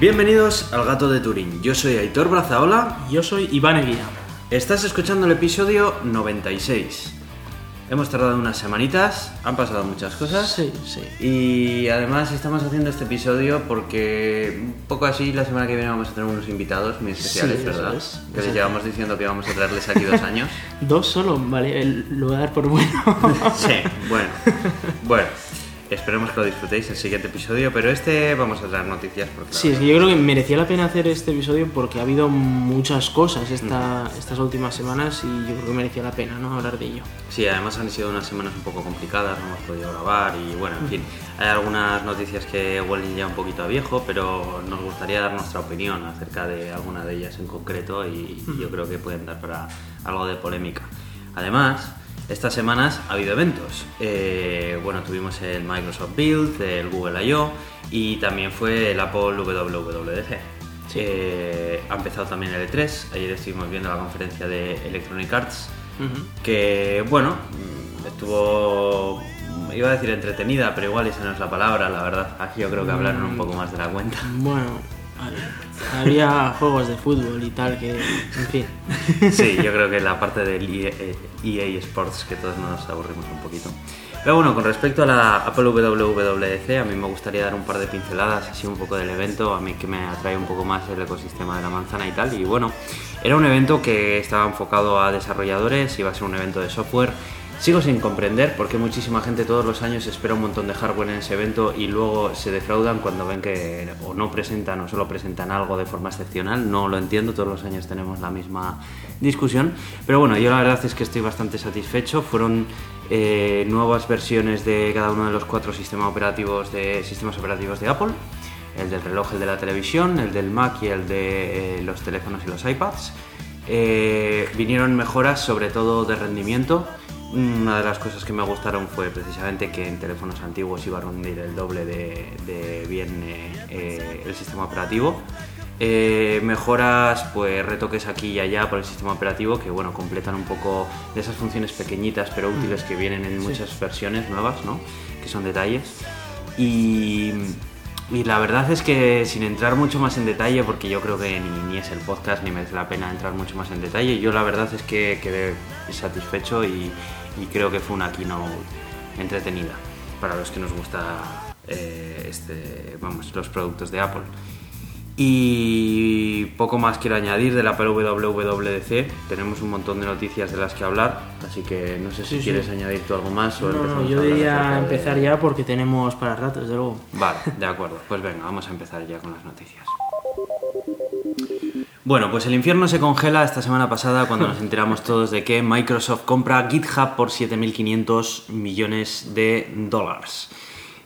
Bienvenidos al Gato de Turín. Yo soy Aitor Brazaola. Yo soy Iván Eguía. Estás escuchando el episodio 96. Hemos tardado unas semanitas, han pasado muchas cosas. Sí, sí. Y además estamos haciendo este episodio porque un poco así la semana que viene vamos a tener unos invitados muy especiales, Sí, ¿verdad? es. Que les llevamos diciendo que vamos a traerles aquí dos años. Dos solo, vale, el- lo voy a dar por bueno. Sí, bueno. Bueno, esperemos que lo disfrutéis el siguiente episodio, pero este vamos a traer noticias porque Sí, es que yo creo que merecía la pena hacer este episodio porque ha habido muchas cosas esta, estas últimas semanas y yo creo que merecía la pena ¿no? hablar de ello. Sí, además han sido unas semanas un poco complicadas, no hemos podido grabar y bueno, en fin, hay algunas noticias que huelen ya un poquito a viejo, pero nos gustaría dar nuestra opinión acerca de alguna de ellas en concreto y yo creo que pueden dar para algo de polémica. Además, estas semanas ha habido eventos. Eh, bueno, tuvimos el Microsoft Build, el Google I.O. y también fue el Apple WWDC. Eh, ha empezado también el E3, ayer estuvimos viendo la conferencia de Electronic Arts que bueno, mm, estuvo, iba a decir entretenida, pero igual esa no es la palabra, la verdad. Aquí yo creo que hablaron un poco más de la cuenta. Bueno, había juegos de fútbol y tal que, en fin. Sí, yo creo que la parte del EA, eh, EA Sports, que todos nos aburrimos un poquito. Pero bueno, con respecto a la Apple WWDC, a mí me gustaría dar un par de pinceladas así un poco del evento, a mí que me atrae un poco más el ecosistema de la manzana y tal. Y bueno, era un evento que estaba enfocado a desarrolladores, iba a ser un evento de software. Sigo sin comprender por qué muchísima gente todos los años espera un montón de hardware en ese evento y luego se defraudan cuando ven que o no presentan o solo presentan algo de forma excepcional. No lo entiendo, todos los años tenemos la misma discusión. Pero bueno, yo la verdad es que estoy bastante satisfecho. Fueron eh, nuevas versiones de cada uno de los cuatro sistemas operativos de, sistemas operativos de Apple. El del reloj, el de la televisión, el del Mac y el de eh, los teléfonos y los iPads. Eh, vinieron mejoras sobre todo de rendimiento. Una de las cosas que me gustaron fue precisamente que en teléfonos antiguos iba a rendir el doble de, de bien eh, eh, el sistema operativo. Eh, mejoras, pues retoques aquí y allá por el sistema operativo que bueno, completan un poco de esas funciones pequeñitas pero útiles que vienen en muchas versiones nuevas, ¿no? Que son detalles. Y, y la verdad es que sin entrar mucho más en detalle, porque yo creo que ni, ni es el podcast ni merece la pena entrar mucho más en detalle, yo la verdad es que quedé satisfecho y, y creo que fue una keynote entretenida para los que nos gusta eh, este, vamos, los productos de Apple. Y poco más quiero añadir de la WWDC. Tenemos un montón de noticias de las que hablar, así que no sé si Sí, sí. quieres añadir tú algo más o No, no, yo diría acerca de- empezar ya porque tenemos para rato, desde luego. Vale, de acuerdo. Pues venga, vamos a empezar ya con las noticias. Bueno, pues el infierno se congela esta semana pasada cuando nos enteramos todos de que Microsoft compra GitHub por 7.500 millones de dólares.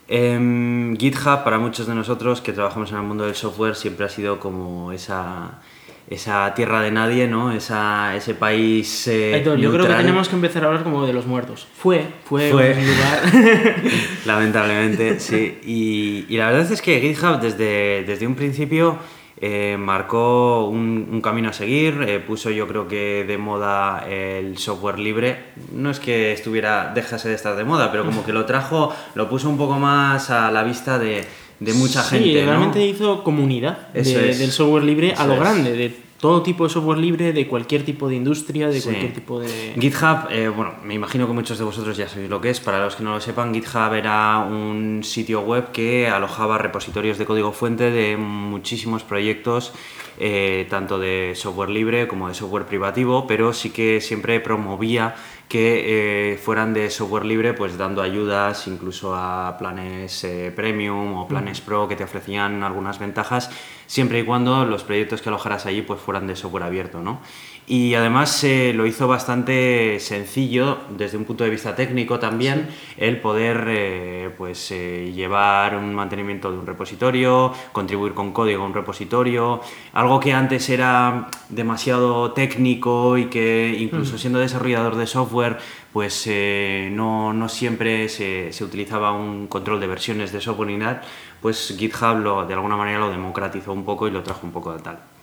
Em, GitHub, para muchos de nosotros que trabajamos en el mundo del software, siempre ha sido como esa, esa tierra de nadie, ¿no? Esa, ese país. eh, Aitor, yo creo que tenemos que empezar a hablar como de los muertos. Fue, fue, Fue. un lugar. Lamentablemente, sí. Y, y la verdad es que GitHub desde, desde un principio eh, marcó un, un camino a seguir, eh, puso yo creo que de moda el software libre. No es que estuviera, dejase de estar de moda, pero como que lo trajo, lo puso un poco más a la vista de, de mucha sí, gente. ¿no? realmente hizo comunidad de- del software libre a lo es. grande, de todo tipo de software libre, de cualquier tipo de industria, de Sí. cualquier tipo de... GitHub, eh, bueno, me imagino que muchos de vosotros ya sabéis lo que es. Para los que no lo sepan, GitHub era un sitio web que alojaba repositorios de código fuente de muchísimos proyectos, eh, tanto de software libre como de software privativo, pero sí que siempre promovía que eh, fueran de software libre, pues dando ayudas incluso a planes eh, premium o planes pro que te ofrecían algunas ventajas, siempre y cuando los proyectos que alojaras allí pues fueran de software abierto, ¿no? Y además eh, lo hizo bastante sencillo desde un punto de vista técnico también el poder eh, pues, eh, llevar un mantenimiento de un repositorio, contribuir con código a un repositorio, algo que antes era demasiado técnico y que incluso siendo desarrollador de software pues eh, no, no siempre se, se utilizaba un control de versiones de software ni nada, pues GitHub lo, de alguna manera lo democratizó un poco y lo trajo un poco de tal.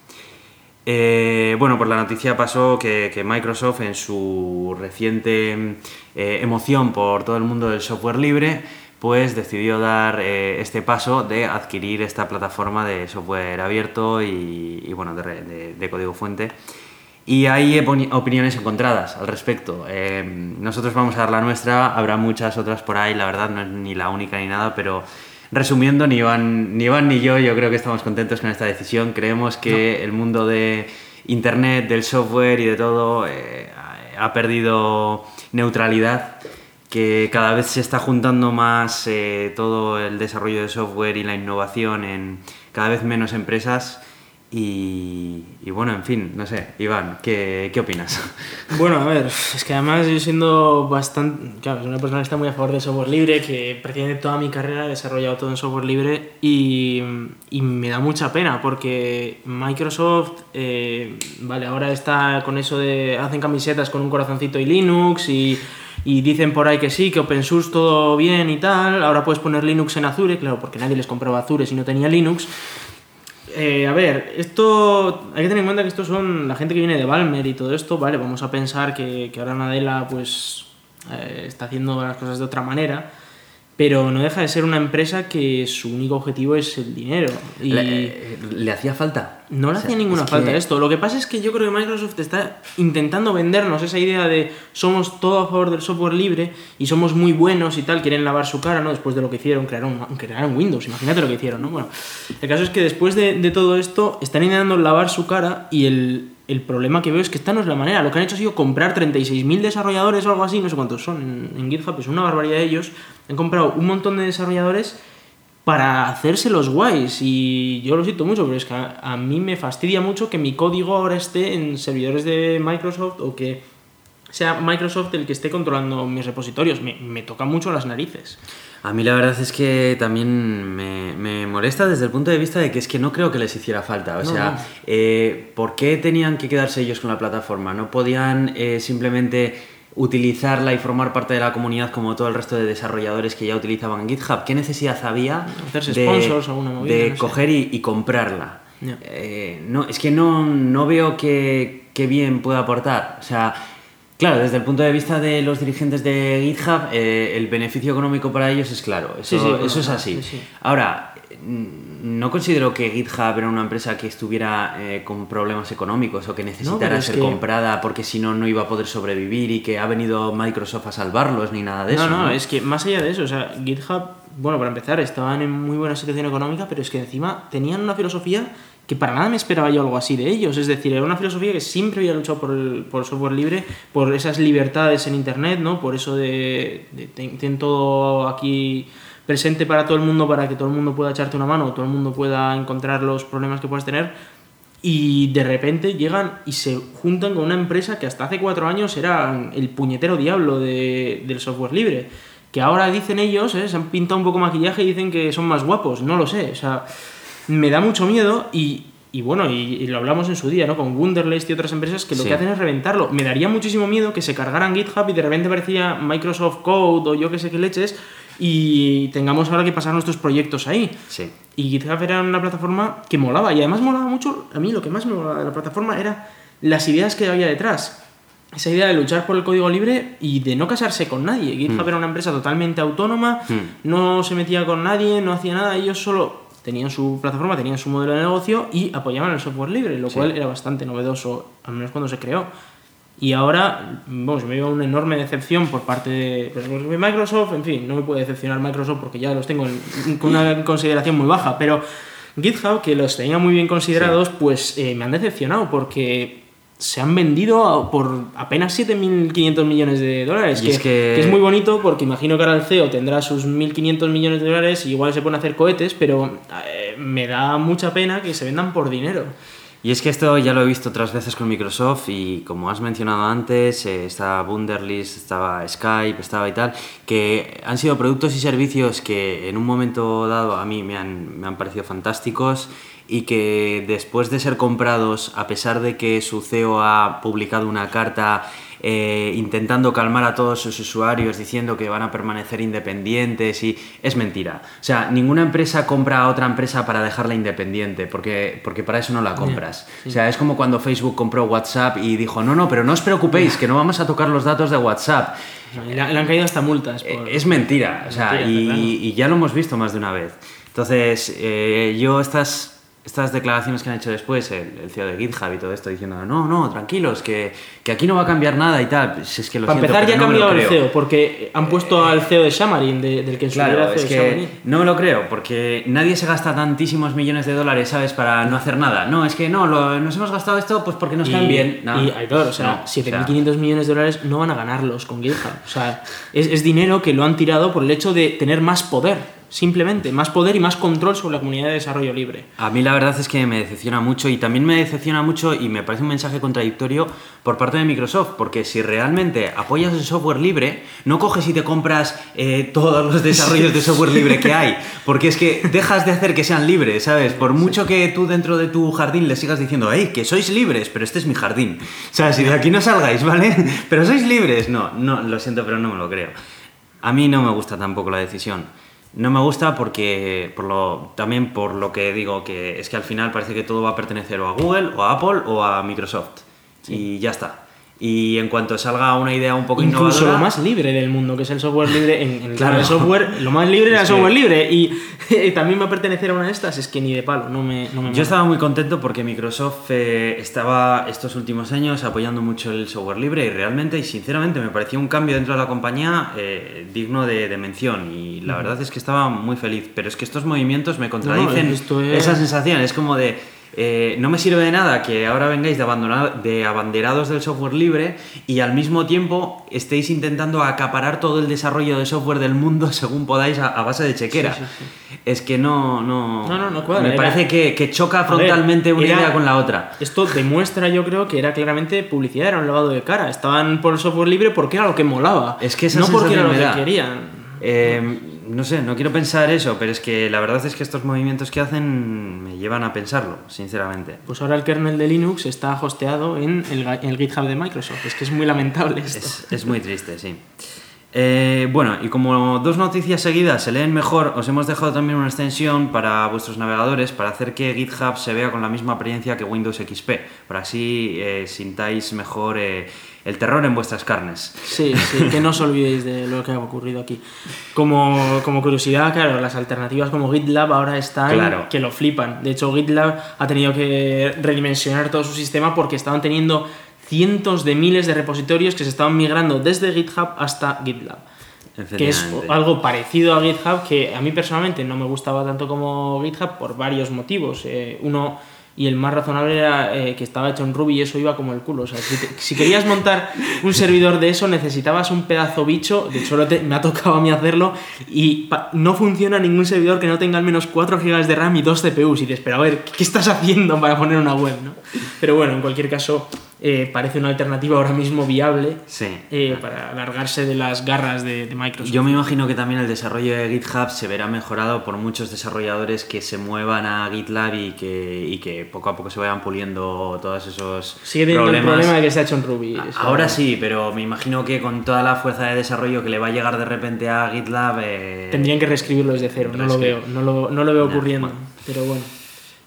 Eh, bueno, por la noticia pasó que, Microsoft en su reciente eh, emoción por todo el mundo del software libre, pues decidió dar eh, este paso de adquirir esta plataforma de software abierto y, bueno, de, código fuente. Y hay opiniones encontradas al respecto. Eh, nosotros vamos a dar la nuestra, habrá muchas otras por ahí, la verdad no es ni la única ni nada, pero resumiendo, ni Iván, ni ni yo, yo creo que estamos contentos con esta decisión. Creemos que el mundo de Internet, del software y de todo eh, ha perdido neutralidad que cada vez se está juntando más eh, todo el desarrollo de software y la innovación en cada vez menos empresas. Y, bueno, en fin, no sé, Iván, ¿qué, ¿qué, opinas? Bueno, a ver, es que además yo siendo bastante, claro, soy una persona que está muy a favor del software libre, que prácticamente toda mi carrera he desarrollado todo en software libre y, y me da mucha pena porque Microsoft, eh, vale, ahora está con eso de, hacen camisetas con un corazoncito y Linux y y dicen por ahí que sí, que OpenSUSE todo bien y tal, ahora puedes poner Linux en Azure, claro, porque nadie les compraba Azure si no tenía Linux. Eh, a ver, esto hay que tener en cuenta que estos son la gente que viene de Balmer y todo esto, vale, vamos a pensar que, que ahora Nadella pues eh, está haciendo las cosas de otra manera, pero no deja de ser una empresa que su único objetivo es el dinero. Y ¿Le, hacía falta? No le hacía ninguna falta esto. Lo que pasa es que yo creo que Microsoft está intentando vendernos esa idea de somos todo a favor del software libre y somos muy buenos y tal, quieren lavar su cara, ¿no? Después de lo que hicieron, crearon, crearon Windows, imagínate lo que hicieron, ¿no? Bueno, el caso es que después de, de todo esto están intentando lavar su cara y el, el problema que veo es que esta no es la manera. Lo que han hecho ha sido comprar 36.000 desarrolladores o algo así, no sé cuántos son en, GitHub, es una barbaridad de ellos. Han comprado un montón de desarrolladores para hacerse los guays. Y yo lo siento mucho, pero es que a, mí me fastidia mucho que mi código ahora esté en servidores de Microsoft o que sea Microsoft el que esté controlando mis repositorios. Me, me toca mucho las narices. A mí la verdad es que también me, molesta desde el punto de vista de que es que no creo que les hiciera falta. O sea, Eh, ¿por qué tenían que quedarse ellos con la plataforma? ¿No podían eh, simplemente utilizarla y formar parte de la comunidad como todo el resto de desarrolladores que ya utilizaban GitHub? ¿Qué necesidad había de, de coger y, comprarla? Eh, no, es que no, no veo que, que bien pueda aportar. O sea, Claro, desde el punto de vista de los dirigentes de GitHub, eh, el beneficio económico para ellos es claro, eso, eso es así. Ahora, no considero que GitHub era una empresa que estuviera eh, con problemas económicos o que necesitara ser comprada porque si no, no iba a poder sobrevivir y que ha venido Microsoft a salvarlos ni nada de eso. No, no, es que más allá de eso, o sea, GitHub, bueno, para empezar, estaban en muy buena situación económica, pero es que encima tenían una filosofía que para nada me esperaba yo algo así de ellos. Es decir, era una filosofía que siempre había luchado por el, por software libre, por esas libertades en Internet, ¿no? Por eso de, de todo aquí presente para todo el mundo, para que todo el mundo pueda echarte una mano, todo el mundo pueda encontrar los problemas que puedas tener. Y de repente llegan y se juntan con una empresa que hasta hace cuatro años era el puñetero diablo de, del software libre. Que ahora dicen ellos, ¿eh? se han pintado un poco maquillaje y dicen que son más guapos. No lo sé. O sea, me da mucho miedo y, y bueno, y, lo hablamos en su día, ¿no? Con Wunderlist y otras empresas que lo que hacen es reventarlo. Me daría muchísimo miedo que se cargaran GitHub y de repente parecía Microsoft Code o yo que sé qué leches y tengamos ahora que pasar nuestros proyectos ahí. Sí. Y GitHub era una plataforma que molaba y además molaba mucho, a mí lo que más me molaba de la plataforma era las ideas que había detrás. Esa idea de luchar por el código libre y de no casarse con nadie. GitHub mm. era una empresa totalmente autónoma, mm. no se metía con nadie, no hacía nada, ellos solo tenían su plataforma, tenían su modelo de negocio y apoyaban el software libre, lo cual era bastante novedoso, al menos cuando se creó. Y ahora, vamos, me lleva una enorme decepción por parte de, Microsoft, en fin, no me puede decepcionar Microsoft porque ya los tengo con una consideración muy baja, pero GitHub, que los tenía muy bien considerados, pues eh, me han decepcionado porque se han vendido por apenas 7.500 millones de dólares. Que es, que... es muy bonito porque imagino que ahora el CEO tendrá sus 1.500 millones de dólares y igual se pone a hacer cohetes, pero eh, me da mucha pena que se vendan por dinero. Y es que esto ya lo he visto otras veces con Microsoft y como has mencionado antes, eh, estaba Wunderlist, estaba Skype, estaba y tal, que han sido productos y servicios que en un momento dado a mí me han, me han parecido fantásticos y que después de ser comprados, a pesar de que su CEO ha publicado una carta eh, intentando calmar a todos sus usuarios diciendo que van a permanecer independientes y es mentira. O sea, ninguna empresa compra a otra empresa para dejarla independiente, porque, porque para eso no la compras. O sea, es como cuando Facebook compró WhatsApp y dijo, no, no, pero no os preocupéis, que no vamos a tocar los datos de WhatsApp. Le, le han caído hasta multas. Por- Es mentira, o sea, Mentira, y, claro. y ya lo hemos visto más de una vez. Entonces, eh, yo estas, estas declaraciones que han hecho después, el, el CEO de GitHub y todo esto, diciendo, no, no, tranquilos, que, que aquí no va a cambiar nada y tal, es que lo Para siento, empezar, ya ha no cambiado el. CEO, porque han puesto al CEO de Xamarin, de- del que en su Claro, era es de que Xamarin. no me lo creo, porque nadie se gasta tantísimos millones de dólares, ¿sabes?, para no hacer nada. No, es que no, lo- nos hemos gastado esto pues porque nos caen bien. No, y Aitor, o sea, no, o sea, 7.500 millones de dólares no van a ganarlos con GitHub. O sea, es, es dinero que lo han tirado por el hecho de tener más poder, simplemente. Más poder y más control sobre la comunidad de desarrollo libre. A mí la verdad es que me decepciona mucho y también me decepciona mucho y me parece un mensaje contradictorio por parte de Microsoft, porque si realmente apoyas el software libre, no coges y te compras eh, todos los desarrollos de software libre que hay, porque es que dejas de hacer que sean libres, ¿sabes? Por mucho que tú dentro de tu jardín le sigas diciendo, hey, que sois libres, pero este es mi jardín. O sea, si de aquí no salgáis, ¿vale? Pero sois libres. No, no, lo siento, pero no me lo creo. A mí no me gusta tampoco la decisión. No me gusta porque, por lo, también por lo que digo, que es que al final parece que todo va a pertenecer o a Google, o a Apple, o a Microsoft. Y ya está. Y en cuanto salga una idea un poco Incluso innovadora... lo más libre del mundo, que es el software libre. En, en Claro. el software, lo más libre era el software libre. Y, también va a pertenecer a una de estas, es que ni de palo, no me, no me Yo mola. estaba muy contento porque Microsoft eh, estaba estos últimos años apoyando mucho el software libre y realmente y sinceramente me pareció un cambio dentro de la compañía eh, digno de, de mención y la verdad es que estaba muy feliz. Pero es que estos movimientos me contradicen es- esa sensación. Es como de eh, no me sirve de nada que ahora vengáis de, de abanderados del software libre y al mismo tiempo estéis intentando acaparar todo el desarrollo de software del mundo según podáis a, a base de chequera. Sí, sí, Es que no, no, No, no, no cuadra, Me era- parece que, que choca ver, frontalmente una era- idea con la otra. Esto demuestra, yo creo, que era claramente publicidad, era un lavado de cara. Estaban por el software libre porque era lo que molaba. Es que esa no porque era lo que querían. Eh, no sé, no quiero pensar eso, pero es que la verdad es que estos movimientos que hacen me llevan a pensarlo, sinceramente. Pues ahora el kernel de Linux está hosteado en el, GitHub de Microsoft. Es que es muy lamentable esto. Es, es muy triste, sí. Eh, bueno, y como dos noticias seguidas se leen mejor, os hemos dejado también una extensión para vuestros navegadores para hacer que GitHub se vea con la misma apariencia que Windows XP, para así eh, sintáis mejor eh, el terror en vuestras carnes. Sí, sí, que no os olvidéis de lo que ha ocurrido aquí. Como, como curiosidad, claro, las alternativas como GitLab ahora están Claro. que lo flipan. De hecho, GitLab ha tenido que redimensionar todo su sistema porque estaban teniendo cientos de miles de repositorios que se estaban migrando desde GitHub hasta GitLab. Que es algo parecido a GitHub que a mí personalmente no me gustaba tanto como GitHub por varios motivos. Eh, uno, y el más razonable era eh, que estaba hecho en Ruby y eso iba como el culo. O sea, si, querías montar un servidor de eso necesitabas un pedazo bicho, de hecho me ha tocado a mí hacerlo, y no funciona ningún servidor que no tenga al menos 4 GB de RAM y 2 CPUs. Y te espera, a ver, ¿qué estás haciendo para poner una web? ¿no? Pero bueno, en cualquier caso, eh, parece una alternativa ahora mismo viable Sí. eh, para alargarse de las garras de, de Microsoft. Yo me imagino que también el desarrollo de GitHub se verá mejorado por muchos desarrolladores que se muevan a GitLab y que, y que poco a poco se vayan puliendo todos esos Sigue teniendo el problemas. problema de que se ha hecho en Ruby. eso. Ahora sí, pero me imagino que con toda la fuerza de desarrollo que le va a llegar de repente a GitLab... eh, Tendrían que reescribirlo desde cero, no lo veo, no lo, no lo veo ocurriendo. bueno. Pero bueno.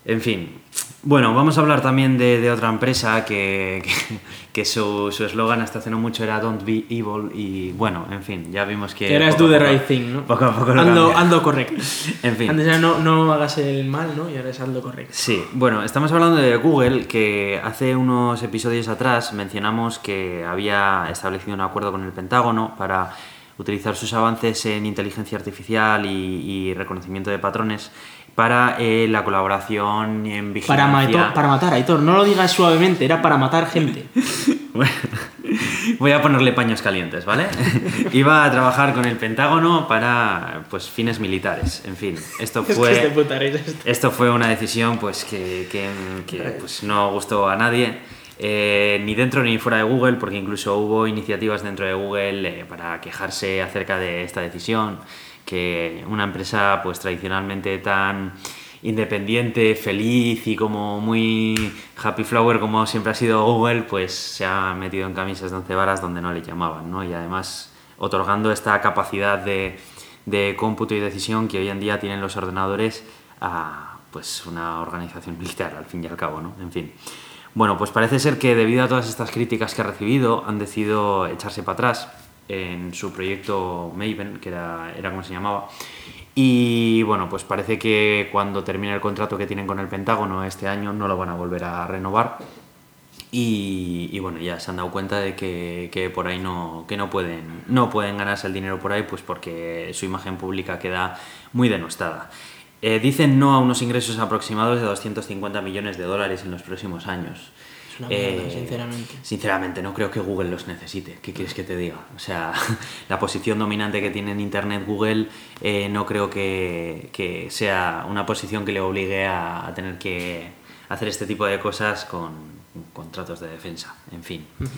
En fin. Bueno, vamos a hablar también de, de otra empresa que, que, que su su eslogan hasta hace no mucho era Don't be evil y bueno, en fin, ya vimos que... Que eras do the right thing, ¿no? Poco a poco lo ando, ando correcto. En fin. Antes era no, no hagas el mal, ¿no? Y ahora es ando correcto. Sí, bueno, estamos hablando de Google, que hace unos episodios atrás mencionamos que había establecido un acuerdo con el Pentágono para utilizar sus avances en inteligencia artificial y, y reconocimiento de patrones para eh, la colaboración en Para, vigilancia. Maetor- para matar, Aitor, no lo digas suavemente, era para matar gente. Bueno, voy a ponerle paños calientes, ¿vale? Iba a trabajar con el Pentágono para pues fines militares. En fin, esto Es fue que es puta risa esto. esto fue una decisión pues que, que- que, pues, no gustó a nadie. eh, ni dentro ni fuera de Google, porque incluso hubo iniciativas dentro de Google eh, para quejarse acerca de esta decisión, que una empresa pues tradicionalmente tan independiente, feliz y como muy happy flower como siempre ha sido Google, pues se ha metido en camisas de once varas donde no le llamaban, ¿no? Y además otorgando esta capacidad de, de cómputo y decisión que hoy en día tienen los ordenadores a pues una organización militar al fin y al cabo, ¿no? En fin. Bueno, pues parece ser que debido a todas estas críticas que ha recibido, han decidido echarse para atrás en su proyecto Maven, que era, era como se llamaba. Y bueno, pues parece que cuando termine el contrato que tienen con el Pentágono este año no lo van a volver a renovar. Y, y bueno, ya se han dado cuenta de que, que, por ahí no, que no, pueden, no pueden ganarse el dinero por ahí, pues porque su imagen pública queda muy denostada. Eh, dicen no a unos ingresos aproximados de 250 millones de dólares en los próximos años. Es una mierda, sinceramente. Sinceramente, no creo que Google los necesite. ¿Qué quieres que te diga? O sea, la posición dominante que tiene en Internet Google eh, no creo que, que, sea una posición que le obligue a, a, tener que hacer este tipo de cosas con contratos de defensa. En fin. Uh -huh.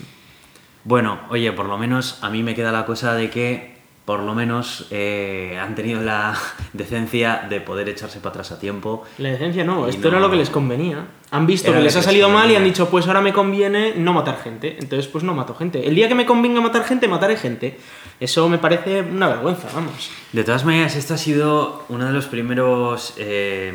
Bueno, oye, por lo menos a mí me queda la cosa de que por lo menos eh, han tenido la decencia de poder echarse para atrás a tiempo. La decencia no, esto no... era lo que les convenía. Han visto que les ha salido mal y han dicho, pues ahora me conviene no matar gente. Entonces, pues no mato gente. El día que me convenga matar gente, mataré gente. Eso me parece una vergüenza, vamos. De todas maneras, esto ha sido uno de los primeros. Eh,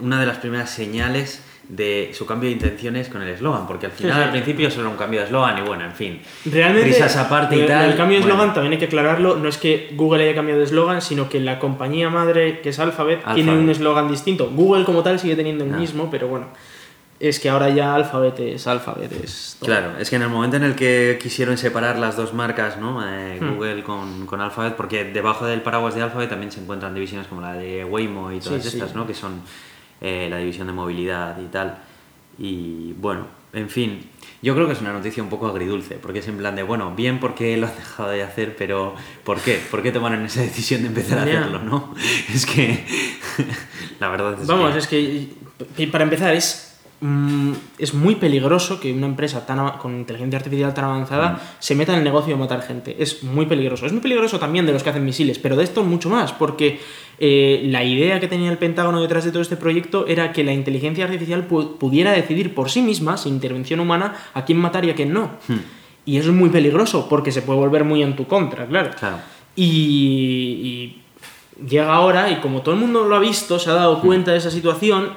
una de las primeras señales de su cambio de intenciones con el eslogan, porque al final, sí, sí. al principio, solo era un cambio de eslogan y bueno, en fin. Realmente, risas aparte y el, tal. el cambio de bueno. eslogan también hay que aclararlo, no es que Google haya cambiado de eslogan, sino que la compañía madre, que es Alphabet, Alphabet. tiene un eslogan distinto. Google como tal sigue teniendo el Ah. mismo, pero bueno, es que ahora ya Alphabet es Alphabet, es todo. Claro, es que en el momento en el que quisieron separar las dos marcas, ¿no? Eh, Hmm. Google con, con Alphabet, porque debajo del paraguas de Alphabet también se encuentran divisiones como la de Waymo y todas sí. estas, ¿no? Que son eh, la división de movilidad y tal. Y bueno, en fin, yo creo que es una noticia un poco agridulce, porque es en plan de, bueno, bien porque lo han dejado de hacer, pero ¿por qué? ¿Por qué tomaron esa decisión de empezar a hacerlo, no? Es que, la verdad es Vamos, que... es que para empezar es mm, es muy peligroso que una empresa tan con inteligencia artificial tan avanzada Mm. se meta en el negocio de matar gente. Es muy peligroso. Es muy peligroso también de los que hacen misiles, pero de esto mucho más, porque eh, la idea que tenía el Pentágono detrás de todo este proyecto era que la inteligencia artificial pu- pudiera decidir por sí misma, sin intervención humana, a quién matar y a quién no. Hmm, Y eso es muy peligroso, porque se puede volver muy en tu contra, claro. Claro. Y, y llega ahora y como todo el mundo lo ha visto, se ha dado cuenta de esa situación,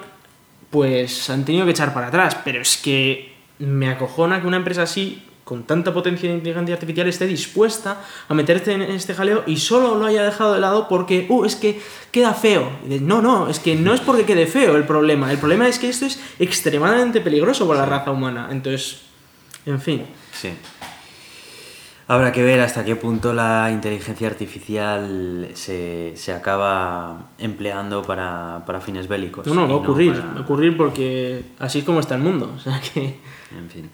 pues han tenido que echar para atrás. Pero es que me acojona que una empresa así, con tanta potencia de inteligencia artificial, esté dispuesta a meterse en este jaleo y solo lo haya dejado de lado porque, uh, es que queda feo. No, no, es que no es porque quede feo el problema. El problema es que esto es extremadamente peligroso para la raza humana. Entonces, en fin. Sí. Habrá que ver hasta qué punto la inteligencia artificial se, se acaba empleando para, para fines bélicos. No, no, va a ocurrir. para- Va a ocurrir porque así es como está el mundo. O sea que. En fin.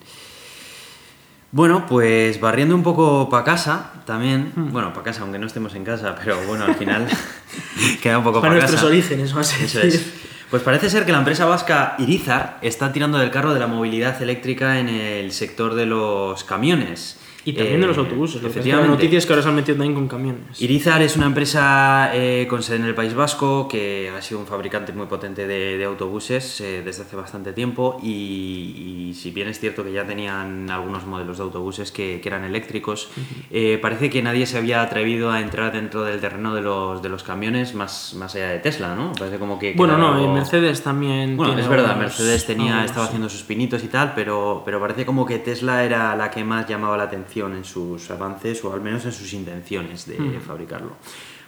Bueno, pues barriendo un poco para casa también. Hmm. Bueno, para casa, aunque no estemos en casa, pero bueno, al final queda un poco Para para nuestros casa. orígenes, a Eso es. Pues parece ser que la empresa vasca Irizar está tirando del carro de la movilidad eléctrica en el sector de los camiones. Y también de los Eh, autobuses. Lo que la efectivamente. noticia es que ahora se han metido también con camiones. Irizar es una empresa eh, con sede en el País Vasco que ha sido un fabricante muy potente de, de autobuses eh, desde hace bastante tiempo y, y si bien es cierto que ya tenían algunos modelos de autobuses que, que eran eléctricos, eh, parece que nadie se había atrevido a entrar dentro del terreno de los, de los camiones más, más allá de Tesla, ¿no? Parece como que... Bueno, no, algo- en Mercedes también. bueno, tiene es verdad, algunos- Mercedes tenía, algunos, estaba sí. haciendo sus pinitos y tal, pero, pero parece como que Tesla era la que más llamaba la atención en sus avances o al menos en sus intenciones de Mm. fabricarlo.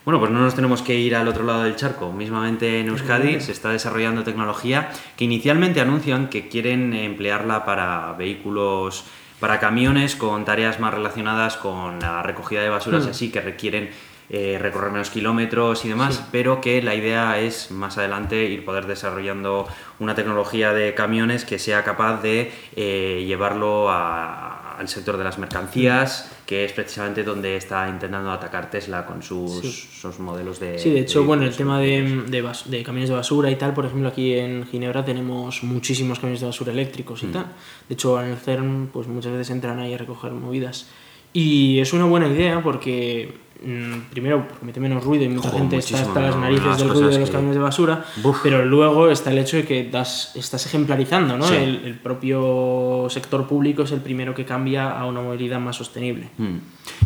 Bueno, pues no nos tenemos que ir al otro lado del charco. Mismamente en Euskadi se está desarrollando tecnología que inicialmente anuncian que quieren emplearla para vehículos, para camiones con tareas más relacionadas con la recogida de basuras y Mm. así, que requieren eh, recorrer menos kilómetros y demás, Sí. pero que la idea es más adelante ir poder desarrollando una tecnología de camiones que sea capaz de eh, llevarlo a- al sector de las mercancías, que es precisamente donde está intentando atacar Tesla con sus, Sí. sus modelos de... Sí, de hecho, bueno, el tema de, de, bas- de camiones de basura y tal, por ejemplo, aquí en Ginebra tenemos muchísimos camiones de basura eléctricos y Mm. tal. De hecho, en el CERN, pues muchas veces entran ahí a recoger movidas. Y es una buena idea porque primero porque mete menos ruido y mucha gente está hasta las narices del ruido de los que- camiones de basura, pero luego está el hecho de que das, estás ejemplarizando, ¿no? Sí. El, el propio sector público es el primero que cambia a una movilidad más sostenible. Mm.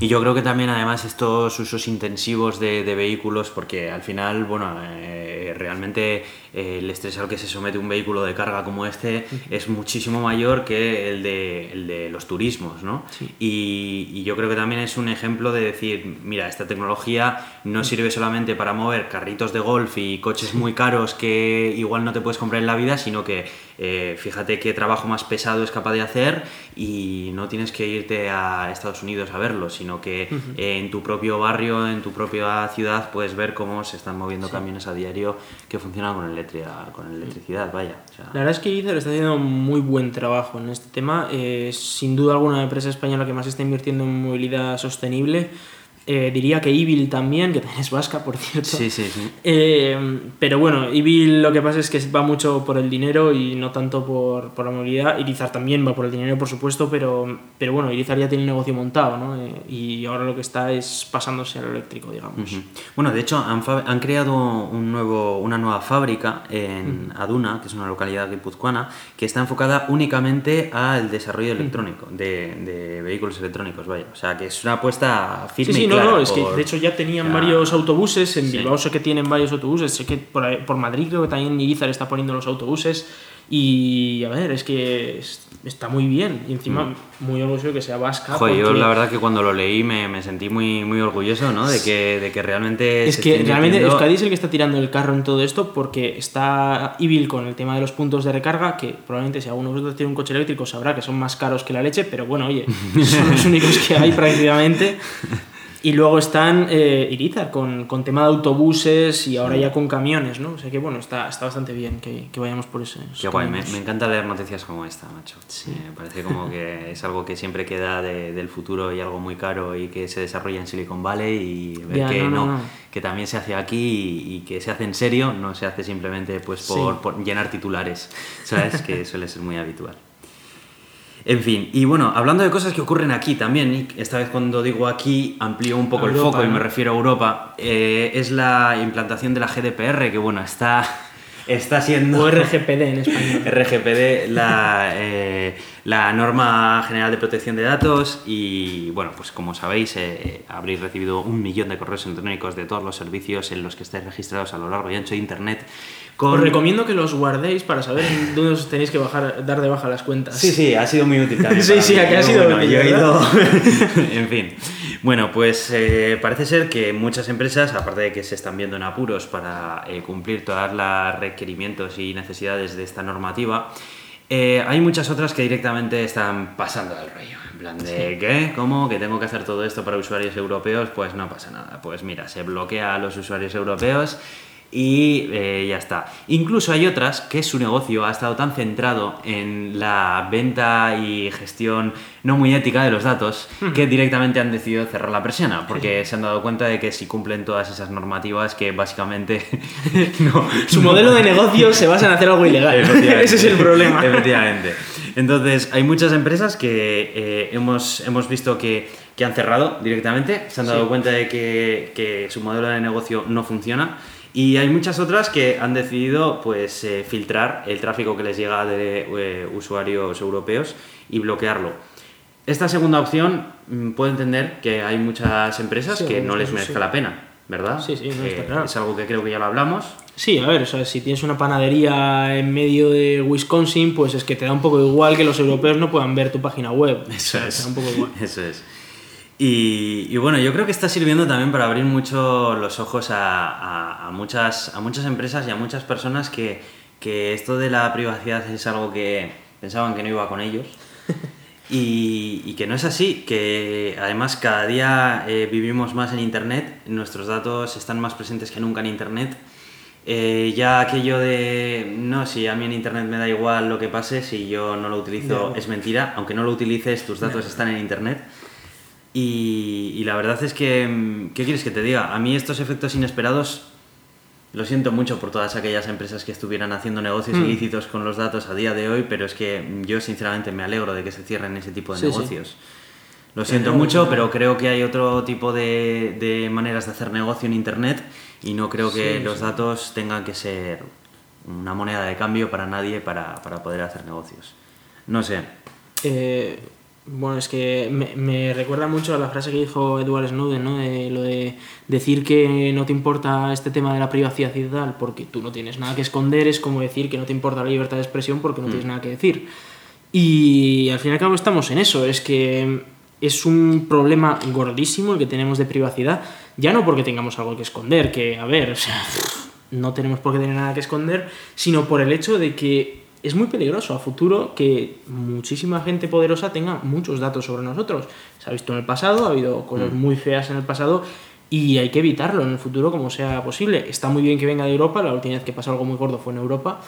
Y yo creo que también además estos usos intensivos de, de vehículos, porque al final, bueno, eh, realmente eh, el estrés al que se somete un vehículo de carga como este es muchísimo mayor que el de, el de los turismos, ¿no? Sí. Y, y yo creo que también es un ejemplo de decir, mira, esta tecnología no sirve solamente para mover carritos de golf y coches muy caros que igual no te puedes comprar en la vida, sino que eh, fíjate qué trabajo más pesado es capaz de hacer y no tienes que irte a Estados Unidos a verlo, sino que eh, en tu propio barrio, en tu propia ciudad, puedes ver cómo se están moviendo camiones a diario que funcionan con, electricidad, con electricidad, vaya. o sea, La verdad es que Izar está haciendo muy buen trabajo en este tema. Eh, sin duda alguna la empresa española que más está invirtiendo en movilidad sostenible. Eh, diría que Evil también, que también es vasca, por cierto. sí, sí, sí. Eh, pero bueno, Evil lo que pasa es que va mucho por el dinero y no tanto por, por la movilidad. Irizar también va por el dinero, por supuesto, pero, pero bueno, Irizar ya tiene un negocio montado, ¿no? Eh, y ahora lo que está es pasándose al eléctrico, digamos. Bueno, de hecho, han, han creado un nuevo, una nueva fábrica en Aduna, que es una localidad guipuzcoana, que está enfocada únicamente al desarrollo electrónico, de, de vehículos electrónicos, vaya. O sea, que es una apuesta Sí, firme sí, y no, no, es que por- de hecho ya tenían sea, varios autobuses, en sí. Bilbao sé que tienen varios autobuses, sé que por, por Madrid creo que también Irizar está poniendo los autobuses y a ver, es que es- está muy bien y encima muy orgulloso que sea vasca. Mm. Joder, yo porque la verdad que cuando lo leí me, me sentí muy, muy orgulloso, ¿no? De que, de que realmente... Es se que realmente invirtiendo- Euskadi es el que está tirando el carro en todo esto porque está Evil con el tema de los puntos de recarga, que probablemente si alguno de vosotros tiene un coche eléctrico sabrá que son más caros que la leche, pero bueno, oye, son los únicos que hay prácticamente. Y luego están eh, Irizar con, con tema de autobuses y ahora ya con camiones, ¿no? O sea que bueno, está, está bastante bien que, que vayamos por ese. Qué guay, me, me encanta leer noticias como esta, macho. Me parece como que es algo que siempre queda de- del futuro y algo muy caro y que se desarrolla en Silicon Valley y ver Ya, que no, no, no, no. que también se hace aquí y, y que se hace en serio, no se hace simplemente pues por, Sí. por llenar titulares, ¿sabes? que suele ser muy habitual. En fin, y bueno, hablando de cosas que ocurren aquí también, y esta vez cuando digo aquí amplío un poco el foco y me refiero a Europa, eh, es la implantación de la GDPR, que bueno, está, está siendo... O RGPD en español. RGPD, la, eh, la norma general de protección de datos y bueno, pues como sabéis, eh, habréis recibido un millón de correos electrónicos de todos los servicios en los que estáis registrados a lo largo y ancho de Internet. Con... Os recomiendo que los guardéis para saber dónde os tenéis que bajar, dar de baja las cuentas. Sí, sí, ha sido muy útil también. Sí, sí, mí. ¿a que ha Muy sido bueno, útil, yo he ido- en fin. Bueno, pues eh, parece ser que muchas empresas, aparte de que se están viendo en apuros para eh, cumplir todos los requerimientos y necesidades de esta normativa, eh, hay muchas otras que directamente están pasando del rollo. En plan de, ¿qué? ¿Cómo? ¿Que tengo que hacer todo esto para usuarios europeos? Pues no pasa nada. Pues mira, se bloquea a los usuarios europeos y eh, ya está. Incluso hay otras que su negocio ha estado tan centrado en la venta y gestión no muy ética de los datos que directamente han decidido cerrar la persiana porque se han dado cuenta de que si cumplen todas esas normativas que básicamente no, Su modelo de negocio se basa en hacer algo ilegal. Ese es el problema. Efectivamente. Entonces, hay muchas empresas que eh, hemos, hemos visto que, que han cerrado directamente, se han dado Sí. cuenta de que, que su modelo de negocio no funciona. Y hay muchas otras que han decidido pues, eh, filtrar el tráfico que les llega de eh, usuarios europeos y bloquearlo. Esta segunda opción mm, puedo entender que hay muchas empresas Sí, que no les casos merezca sí. la pena, ¿verdad? Sí, sí, no, Eh, está claro. Es algo que creo que ya lo hablamos. Sí, a ver, o sea, si tienes una panadería en medio de Wisconsin, pues es que te da un poco igual que los europeos no puedan ver tu página web. Eso O sea, te es. da un poco igual. Eso es. Y, y bueno, yo creo que está sirviendo también para abrir mucho los ojos a, a- a muchas, a muchas empresas y a muchas personas que, que esto de la privacidad es algo que pensaban que no iba con ellos. Y, y que no es así, que además cada día eh, vivimos más en Internet, nuestros datos están más presentes que nunca en Internet. Eh, ya aquello de, no, si a mí en Internet me da igual lo que pase, si yo no lo utilizo es mentira, aunque no lo utilices, tus datos están en Internet. Y, y la verdad es que, mm, ¿qué quieres que te diga? A mí estos efectos inesperados, lo siento mucho por todas aquellas empresas que estuvieran haciendo negocios Mm. ilícitos con los datos a día de hoy, pero es que yo sinceramente me alegro de que se cierren ese tipo de Sí, sí. negocios. Lo siento mucho, pero creo que hay otro tipo de, de maneras de hacer negocio en Internet y no creo que Sí, los datos tengan que ser una moneda de cambio para nadie para, para poder hacer negocios. No sé. Eh, bueno, es que me, me recuerda mucho a la frase que dijo Edward Snowden, ¿no? De lo de decir que no te importa este tema de la privacidad y tal porque tú no tienes nada que esconder es como decir que no te importa la libertad de expresión porque no tienes nada que decir. Y al fin y al cabo estamos en eso, es que es un problema gordísimo el que tenemos de privacidad, ya no porque tengamos algo que esconder, que a ver, o sea, no tenemos por qué tener nada que esconder, sino por el hecho de que es muy peligroso a futuro que muchísima gente poderosa tenga muchos datos sobre nosotros. Se ha visto en el pasado, ha habido cosas muy feas en el pasado y hay que evitarlo en el futuro como sea posible. Está muy bien que venga de Europa, la última vez que pasó algo muy gordo fue en Europa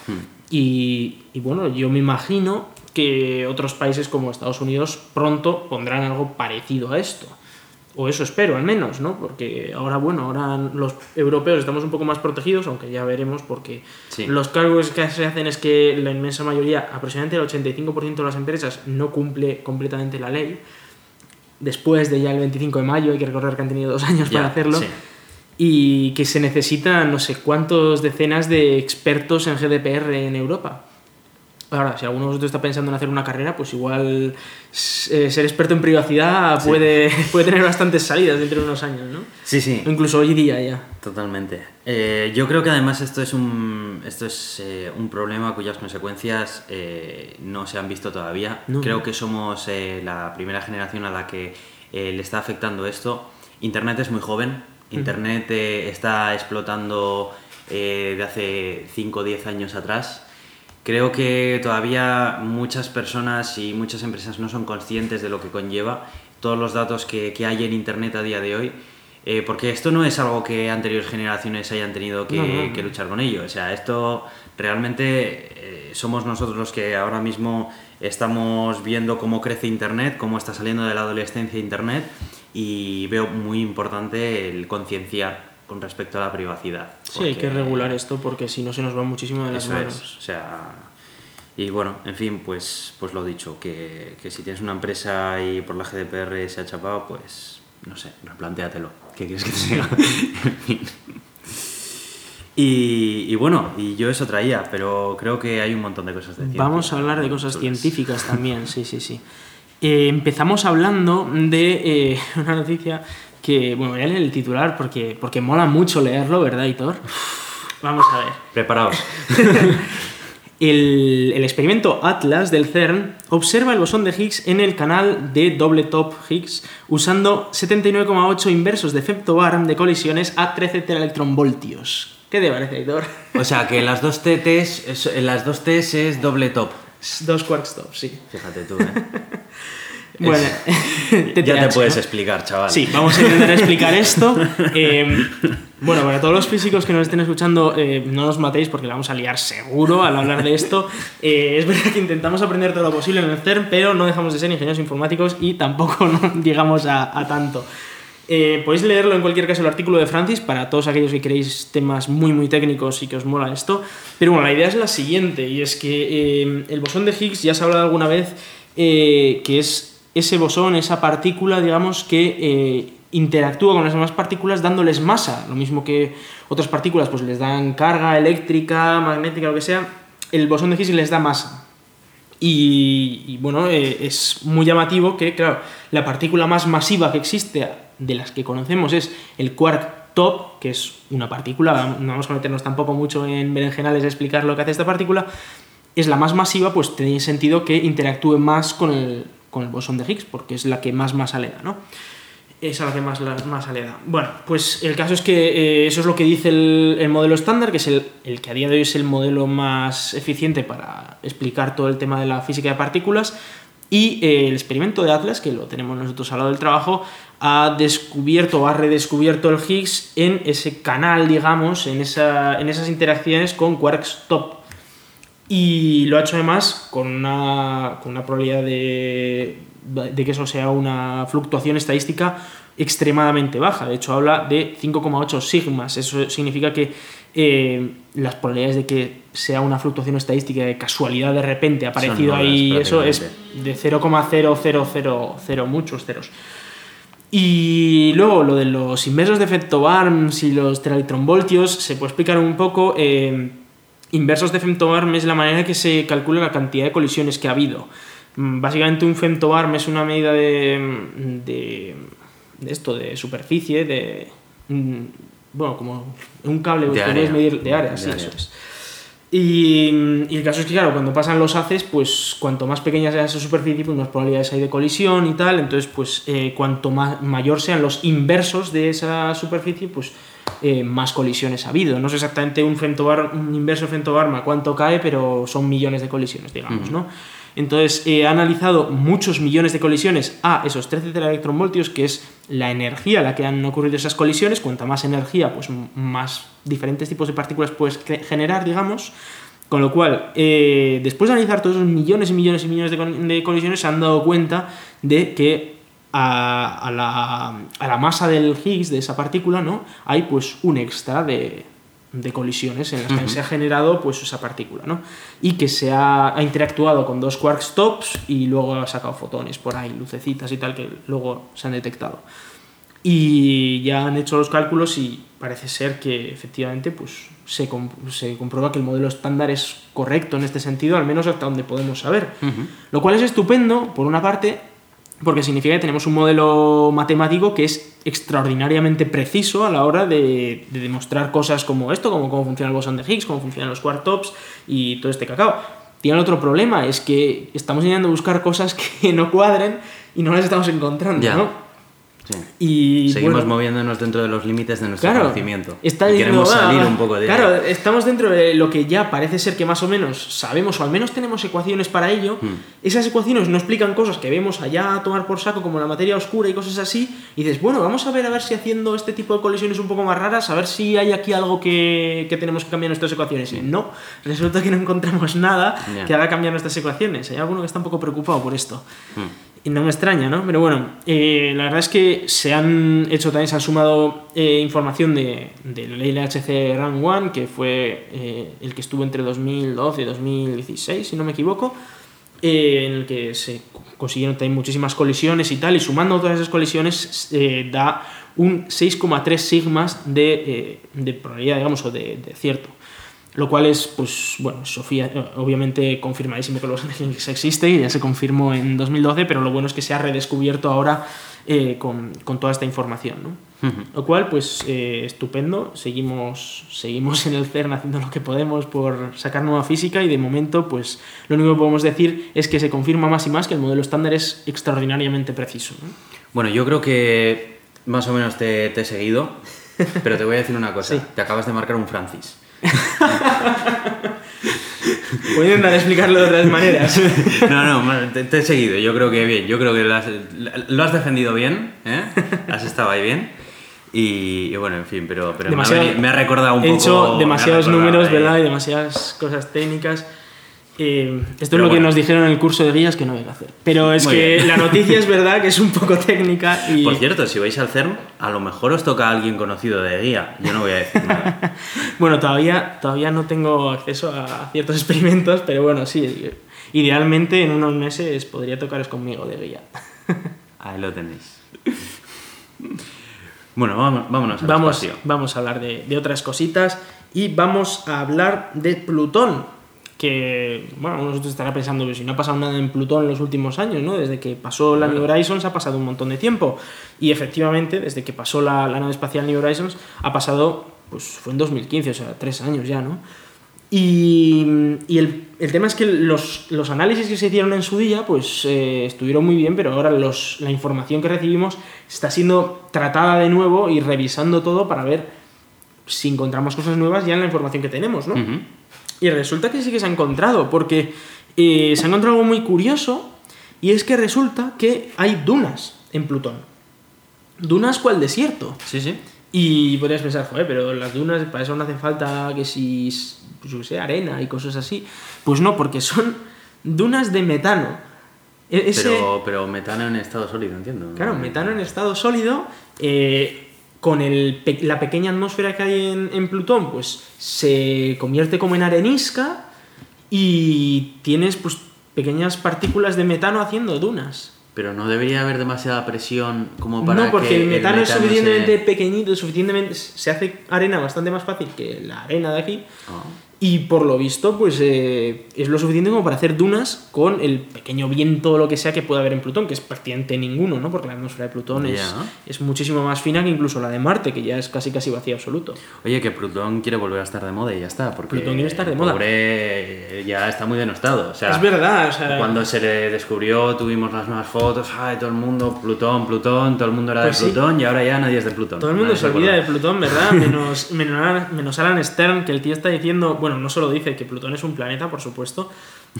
y, y bueno, yo me imagino que otros países como Estados Unidos pronto pondrán algo parecido a esto. O eso espero, al menos, ¿no? Porque ahora, bueno, ahora los europeos estamos un poco más protegidos, aunque ya veremos, porque Sí. los cálculos que se hacen es que la inmensa mayoría, aproximadamente el 85% de las empresas, no cumple completamente la ley. Después de ya el 25 de mayo, hay que recordar que han tenido dos años Ya, para hacerlo. sí. Y que se necesitan no sé cuántos decenas de expertos en GDPR en Europa. Ahora, si alguno de vosotros está pensando en hacer una carrera, pues igual eh, ser experto en privacidad puede, puede tener bastantes salidas dentro de unos años, ¿no? Sí, sí. O incluso hoy día ya. Totalmente. Eh, yo creo que además esto es un, esto es, eh, un problema cuyas consecuencias no se han visto todavía. No, creo no. que somos la primera generación a la que le está afectando esto. Internet es muy joven. Internet está explotando de hace 5 o 10 años atrás. Creo que todavía muchas personas y muchas empresas no son conscientes de lo que conlleva todos los datos que, que hay en Internet a día de hoy. Eh, porque esto no es algo que anteriores generaciones hayan tenido que, No, no, no. que luchar con ello. O sea, esto realmente eh, somos nosotros los que ahora mismo estamos viendo cómo crece Internet, cómo está saliendo de la adolescencia Internet y veo muy importante el concienciar con respecto a la privacidad. Sí, hay que regular esto porque si no se nos va muchísimo de las eso manos. es, o sea, y bueno, en fin, pues, pues lo dicho, que, que si tienes una empresa y por la GDPR se ha chapado, pues no sé, replantéatelo. ¿Qué quieres que te diga? en fin. Y, y bueno, y yo eso traía, pero creo que hay un montón de cosas de ciencia. Vamos a hablar de cosas científicas también, sí, sí, sí. Eh, empezamos hablando de eh, una noticia que, bueno, voy a leer el titular porque, porque mola mucho leerlo, ¿verdad, Hitor? Vamos a ver. Preparaos. El, el experimento Atlas del CERN observa el bosón de Higgs en el canal de doble top Higgs usando 79,8 inversos de femtobarm de colisiones a 13 teraelectronvoltios. ¿Qué te parece, Hitor? O sea, que las dos T's, es- en las dos T's es doble top. Dos quarks top, sí. Fíjate tú, ¿eh? Bueno, ya te puedes ¿no? explicar, chaval. Sí, vamos a intentar explicar esto. Eh, bueno, para todos los físicos que nos estén escuchando, eh, no nos matéis porque la vamos a liar seguro al hablar de esto. Eh, es verdad que intentamos aprender todo lo posible en el CERN, pero no dejamos de ser ingenieros informáticos y tampoco no llegamos a, a tanto. Eh, podéis leerlo en cualquier caso el artículo de Francis para todos aquellos que queréis temas muy muy técnicos y que os mola esto. Pero bueno, la idea es la siguiente y es que eh, el bosón de Higgs ya se ha hablado alguna vez eh, que es ese bosón, esa partícula, digamos, que eh, interactúa con las demás partículas dándoles masa. Lo mismo que otras partículas pues les dan carga eléctrica, magnética, lo que sea. El bosón de Higgs les da masa. Y, bueno, eh, es muy llamativo que, claro, la partícula más masiva que existe de las que conocemos es el quark top, que es una partícula, no vamos a meternos tampoco mucho en berenjenales a explicar lo que hace esta partícula, es la más masiva, pues tiene sentido que interactúe más con el, con el bosón de Higgs, porque es la que más masa le da, ¿no? Es la que más, la, da. Bueno, pues el caso es que eh, eso es lo que dice el, el modelo estándar, que es el, el, que a día de hoy es el modelo más eficiente para explicar todo el tema de la física de partículas. Y eh, el experimento de Atlas, que lo tenemos nosotros al lado del trabajo, ha descubierto o ha redescubierto el Higgs en ese canal, digamos, en, esa, en esas interacciones con quarks top. Y lo ha hecho además con una, con una probabilidad de, de que eso sea una fluctuación estadística extremadamente baja. De hecho, habla de 5,8 sigmas. Eso significa que eh, las probabilidades de que sea una fluctuación estadística de casualidad de repente ha aparecido ahí, eso es de 0,0000 muchos ceros. Y luego lo de los inversos de femtobarms y los teraelectronvoltios se puede explicar un poco. eh, inversos de femtobarm es la manera que se calcula la cantidad de colisiones que ha habido. Mm, Básicamente un femtobarm es una medida de, de, de esto, de superficie, de... mm, Bueno, como un cable, De área. medir de área, De sí, área. eso es. Y, y el caso es que, claro, cuando pasan los haces, pues cuanto más pequeña sea esa superficie, pues más probabilidades hay de colisión y tal. Entonces, pues eh, cuanto más, mayor sean los inversos de esa superficie, pues eh, más colisiones ha habido. No sé exactamente un, femtobar, un inverso femtobarma cuánto cae, pero son millones de colisiones, digamos, ¿no? Entonces, eh, ha analizado muchos millones de colisiones a esos 13 teraelectronvoltios, que es la energía a la que han ocurrido esas colisiones. Cuanta más energía, pues más diferentes tipos de partículas puedes generar, digamos. Con lo cual, eh, después de analizar todos esos millones y millones y millones de, col- de colisiones, se han dado cuenta de que a, a la, a la masa del Higgs, de esa partícula, ¿no? hay pues un extra de, de colisiones en las que se ha generado pues esa partícula, ¿no? Y que se ha, ha interactuado con dos quark stops y luego ha sacado fotones por ahí, lucecitas y tal, que luego se han detectado. Y ya han hecho los cálculos y parece ser que efectivamente pues, se, com- se comprueba que el modelo estándar es correcto en este sentido, al menos hasta donde podemos saber. Lo cual es estupendo, por una parte, porque significa que tenemos un modelo matemático que es extraordinariamente preciso a la hora de, de demostrar cosas como esto, como cómo funciona el bosón de Higgs, cómo funcionan los quark tops y todo este cacao. Tiene otro problema, es que estamos intentando buscar cosas que no cuadren y no las estamos encontrando. ¿no? Sí. Y Seguimos bueno, moviéndonos dentro de los límites de nuestro Claro, conocimiento. está y diciendo, queremos "Va, salir va". un poco de Claro, estamos dentro de lo que ya parece ser que más o menos sabemos, o al menos tenemos ecuaciones para ello. Hmm. Esas ecuaciones no explican cosas que vemos allá a tomar por saco, como la materia oscura y cosas así. Y dices, bueno, vamos a ver a ver si haciendo este tipo de colisiones un poco más raras, a ver si hay aquí algo que, que tenemos que cambiar nuestras ecuaciones. Y no, resulta que no encontramos nada Ya. que haga cambiar nuestras ecuaciones. Hay alguno que está un poco preocupado por esto. Hmm. Y no me extraña, ¿no? Pero bueno, eh, la verdad es que se han hecho también, se han sumado eh, información de, del LHC Run 1, que fue eh, el que estuvo entre 2012 y 2016, si no me equivoco, eh, en el que se consiguieron también muchísimas colisiones y tal, y sumando todas esas colisiones da un 6,3 sigmas de, de probabilidad, digamos, o de cierto. Lo cual es, pues, bueno, Sofía, eh, obviamente confirmadísimo que los Higgs existe y ya se confirmó en 2012, pero lo bueno es que se ha redescubierto ahora eh, con, con toda esta información, ¿no? Lo cual, pues, eh, estupendo. Seguimos, seguimos en el CERN haciendo lo que podemos por sacar nueva física y de momento, pues, lo único que podemos decir es que se confirma más y más que el modelo estándar es extraordinariamente preciso. ¿no? Bueno, yo creo que más o menos te, te he seguido, pero te voy a decir una cosa. Sí. Te acabas de marcar un Francis. Voy a intentar explicarlo de otras maneras. No, no, te, te he seguido. Yo creo que bien. Yo creo que lo has, lo has defendido bien. ¿eh? Has estado ahí bien. Y, y bueno, en fin, pero, pero me, ha me ha recordado un He poco. hecho me ha demasiados números, ahí. ¿verdad? Y demasiadas cosas técnicas. Eh, esto Pero es lo que nos dijeron en el curso de guías que no hay que hacer. Pero es Muy que bien. la noticia es verdad que es un poco técnica y... Por cierto, si vais al CERN, a lo mejor os toca a alguien conocido de guía. Yo no voy a decir nada. Bueno, todavía, todavía no tengo acceso a ciertos experimentos, pero bueno, sí. Idealmente en unos meses podría tocaros conmigo de guía. Ahí lo tenéis. Bueno, vámonos al Vamos, espacio. vamos a hablar de, de otras cositas y vamos a hablar de Plutón. Que, bueno, nosotros estará pensando que si no ha pasado nada en Plutón en los últimos años, ¿no? Desde que pasó la New Horizons ha pasado un montón de tiempo. Y efectivamente, desde que pasó la, la nave espacial New Horizons, ha pasado, pues fue en 2015, o sea, tres años ya, ¿no? Y, y el, el tema es que los, los análisis que se hicieron en su día, pues eh, estuvieron muy bien, pero ahora los, la información que recibimos está siendo tratada de nuevo y revisando todo para ver si encontramos cosas nuevas ya en la información que tenemos, ¿no? Ujú. Y resulta que sí que se ha encontrado, porque eh, se ha encontrado algo muy curioso, y es que resulta que hay dunas en Plutón. Dunas cual desierto. Sí, sí. Y podrías pensar, joder, pero las dunas, para eso no hace falta que si, pues yo sé, arena y cosas así. Pues no, porque son dunas de metano. E- Ese, Pero, pero metano en estado sólido, entiendo. Claro, metano en estado sólido, eh, con el la pequeña atmósfera que hay en, en Plutón, pues se convierte como en arenisca y tienes pues pequeñas partículas de metano haciendo dunas. Pero no debería haber demasiada presión como para no, porque que el metano es se- suficientemente pequeñito, suficientemente se hace arena bastante más fácil que la arena de aquí. Ah. Y por lo visto, pues eh, es lo suficiente como para hacer dunas con el pequeño viento o lo que sea que pueda haber en Plutón, que es prácticamente ninguno, ¿no? Porque la atmósfera de Plutón es, es muchísimo más fina que incluso la de Marte, que ya es casi casi vacío absoluto. Oye, que Plutón quiere volver a estar de moda y ya está. Porque Plutón quiere estar de el moda. pobre ya está muy denostado. O sea, es verdad, o sea, Cuando se le descubrió, tuvimos las nuevas fotos, ay, todo el mundo, Plutón, Plutón, todo el mundo era Pues de sí. Plutón y ahora ya nadie es de Plutón. todo el mundo Nadie se olvida de. Plutón, ¿verdad? Menos, menos, menos Alan Stern, que el tío está diciendo, bueno, no solo dice que Plutón es un planeta, por supuesto,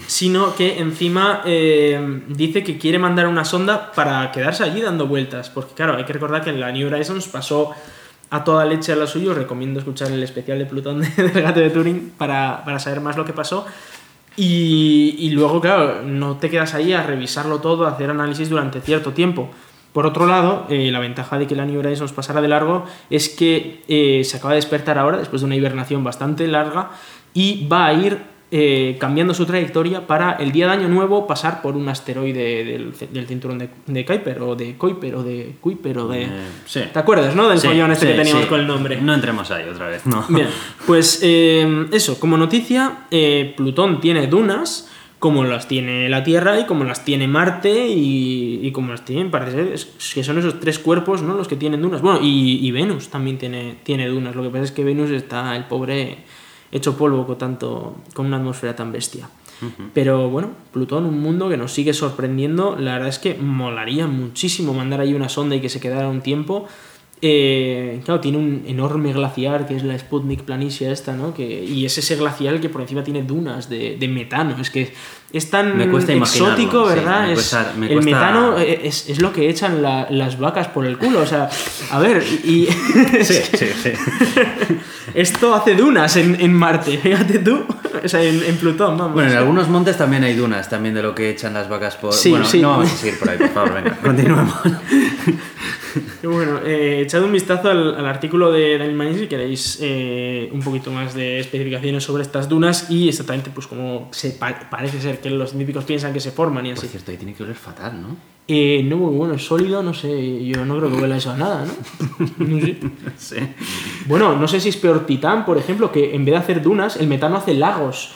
sino que encima eh, dice que quiere mandar una sonda para quedarse allí dando vueltas. Porque claro, hay que recordar que la New Horizons pasó a toda leche a lo suyo. Os recomiendo escuchar el especial de Plutón de- del gato de Turing para, para saber más lo que pasó. Y, y luego, claro, no te quedas ahí a revisarlo todo, a hacer análisis durante cierto tiempo. Por otro lado, eh, la ventaja de que la New Horizons pasara de largo es que eh, se acaba de despertar ahora, después de una hibernación bastante larga, y va a ir eh, cambiando su trayectoria para el día de Año Nuevo pasar por un asteroide del, del cinturón de, de Kuiper, o de Kuiper, o de Kuiper, o de... Eh, sí. ¿Te acuerdas, no? Del Sí, este sí, que teníamos con el nombre. No entremos ahí otra vez, no. Bien, pues eh, eso, como noticia, Plutón tiene dunas, como las tiene la Tierra y como las tiene Marte y, y como las tienen, parece ser es- que son esos tres cuerpos ¿no? los que tienen dunas. Bueno, y, y Venus también tiene, tiene dunas. Lo que pasa es que Venus está, el pobre, hecho polvo con, tanto, con una atmósfera tan bestia. Pero bueno, Plutón, un mundo que nos sigue sorprendiendo. La verdad es que molaría muchísimo mandar ahí una sonda y que se quedara un tiempo. Eh, claro, tiene un enorme glaciar que es la Sputnik Planitia esta, ¿no? Que, y es ese glaciar el que por encima tiene dunas de, de metano. Es que es tan Me cuesta exótico, imaginarlo, sí, ¿verdad? me Es- cuesta- me el cuesta- metano es, es lo que echan la- las vacas por el culo. O sea, a ver, y... Sí, sí, sí. Esto hace dunas en, en Marte, fíjate tú. O sea, en, en Plutón, vamos. Bueno, en algunos montes también hay dunas, también de lo que echan las vacas por... Sí, bueno, sí. no vamos a seguir por ahí, por favor, venga, continuemos. Y Bueno, eh, echad un vistazo al, al artículo de Daniel Manning si queréis eh, un poquito más de especificaciones sobre estas dunas y exactamente pues se pa- parece ser que los científicos piensan que se forman y Por así. cierto, ahí tiene que oler fatal, ¿no? Eh, no, bueno, es sólido, no sé, yo no creo que huela eso a nada, ¿no? No sé. Sí. Bueno, no sé si es peor Titán, por ejemplo, que en vez de hacer dunas, el metano hace lagos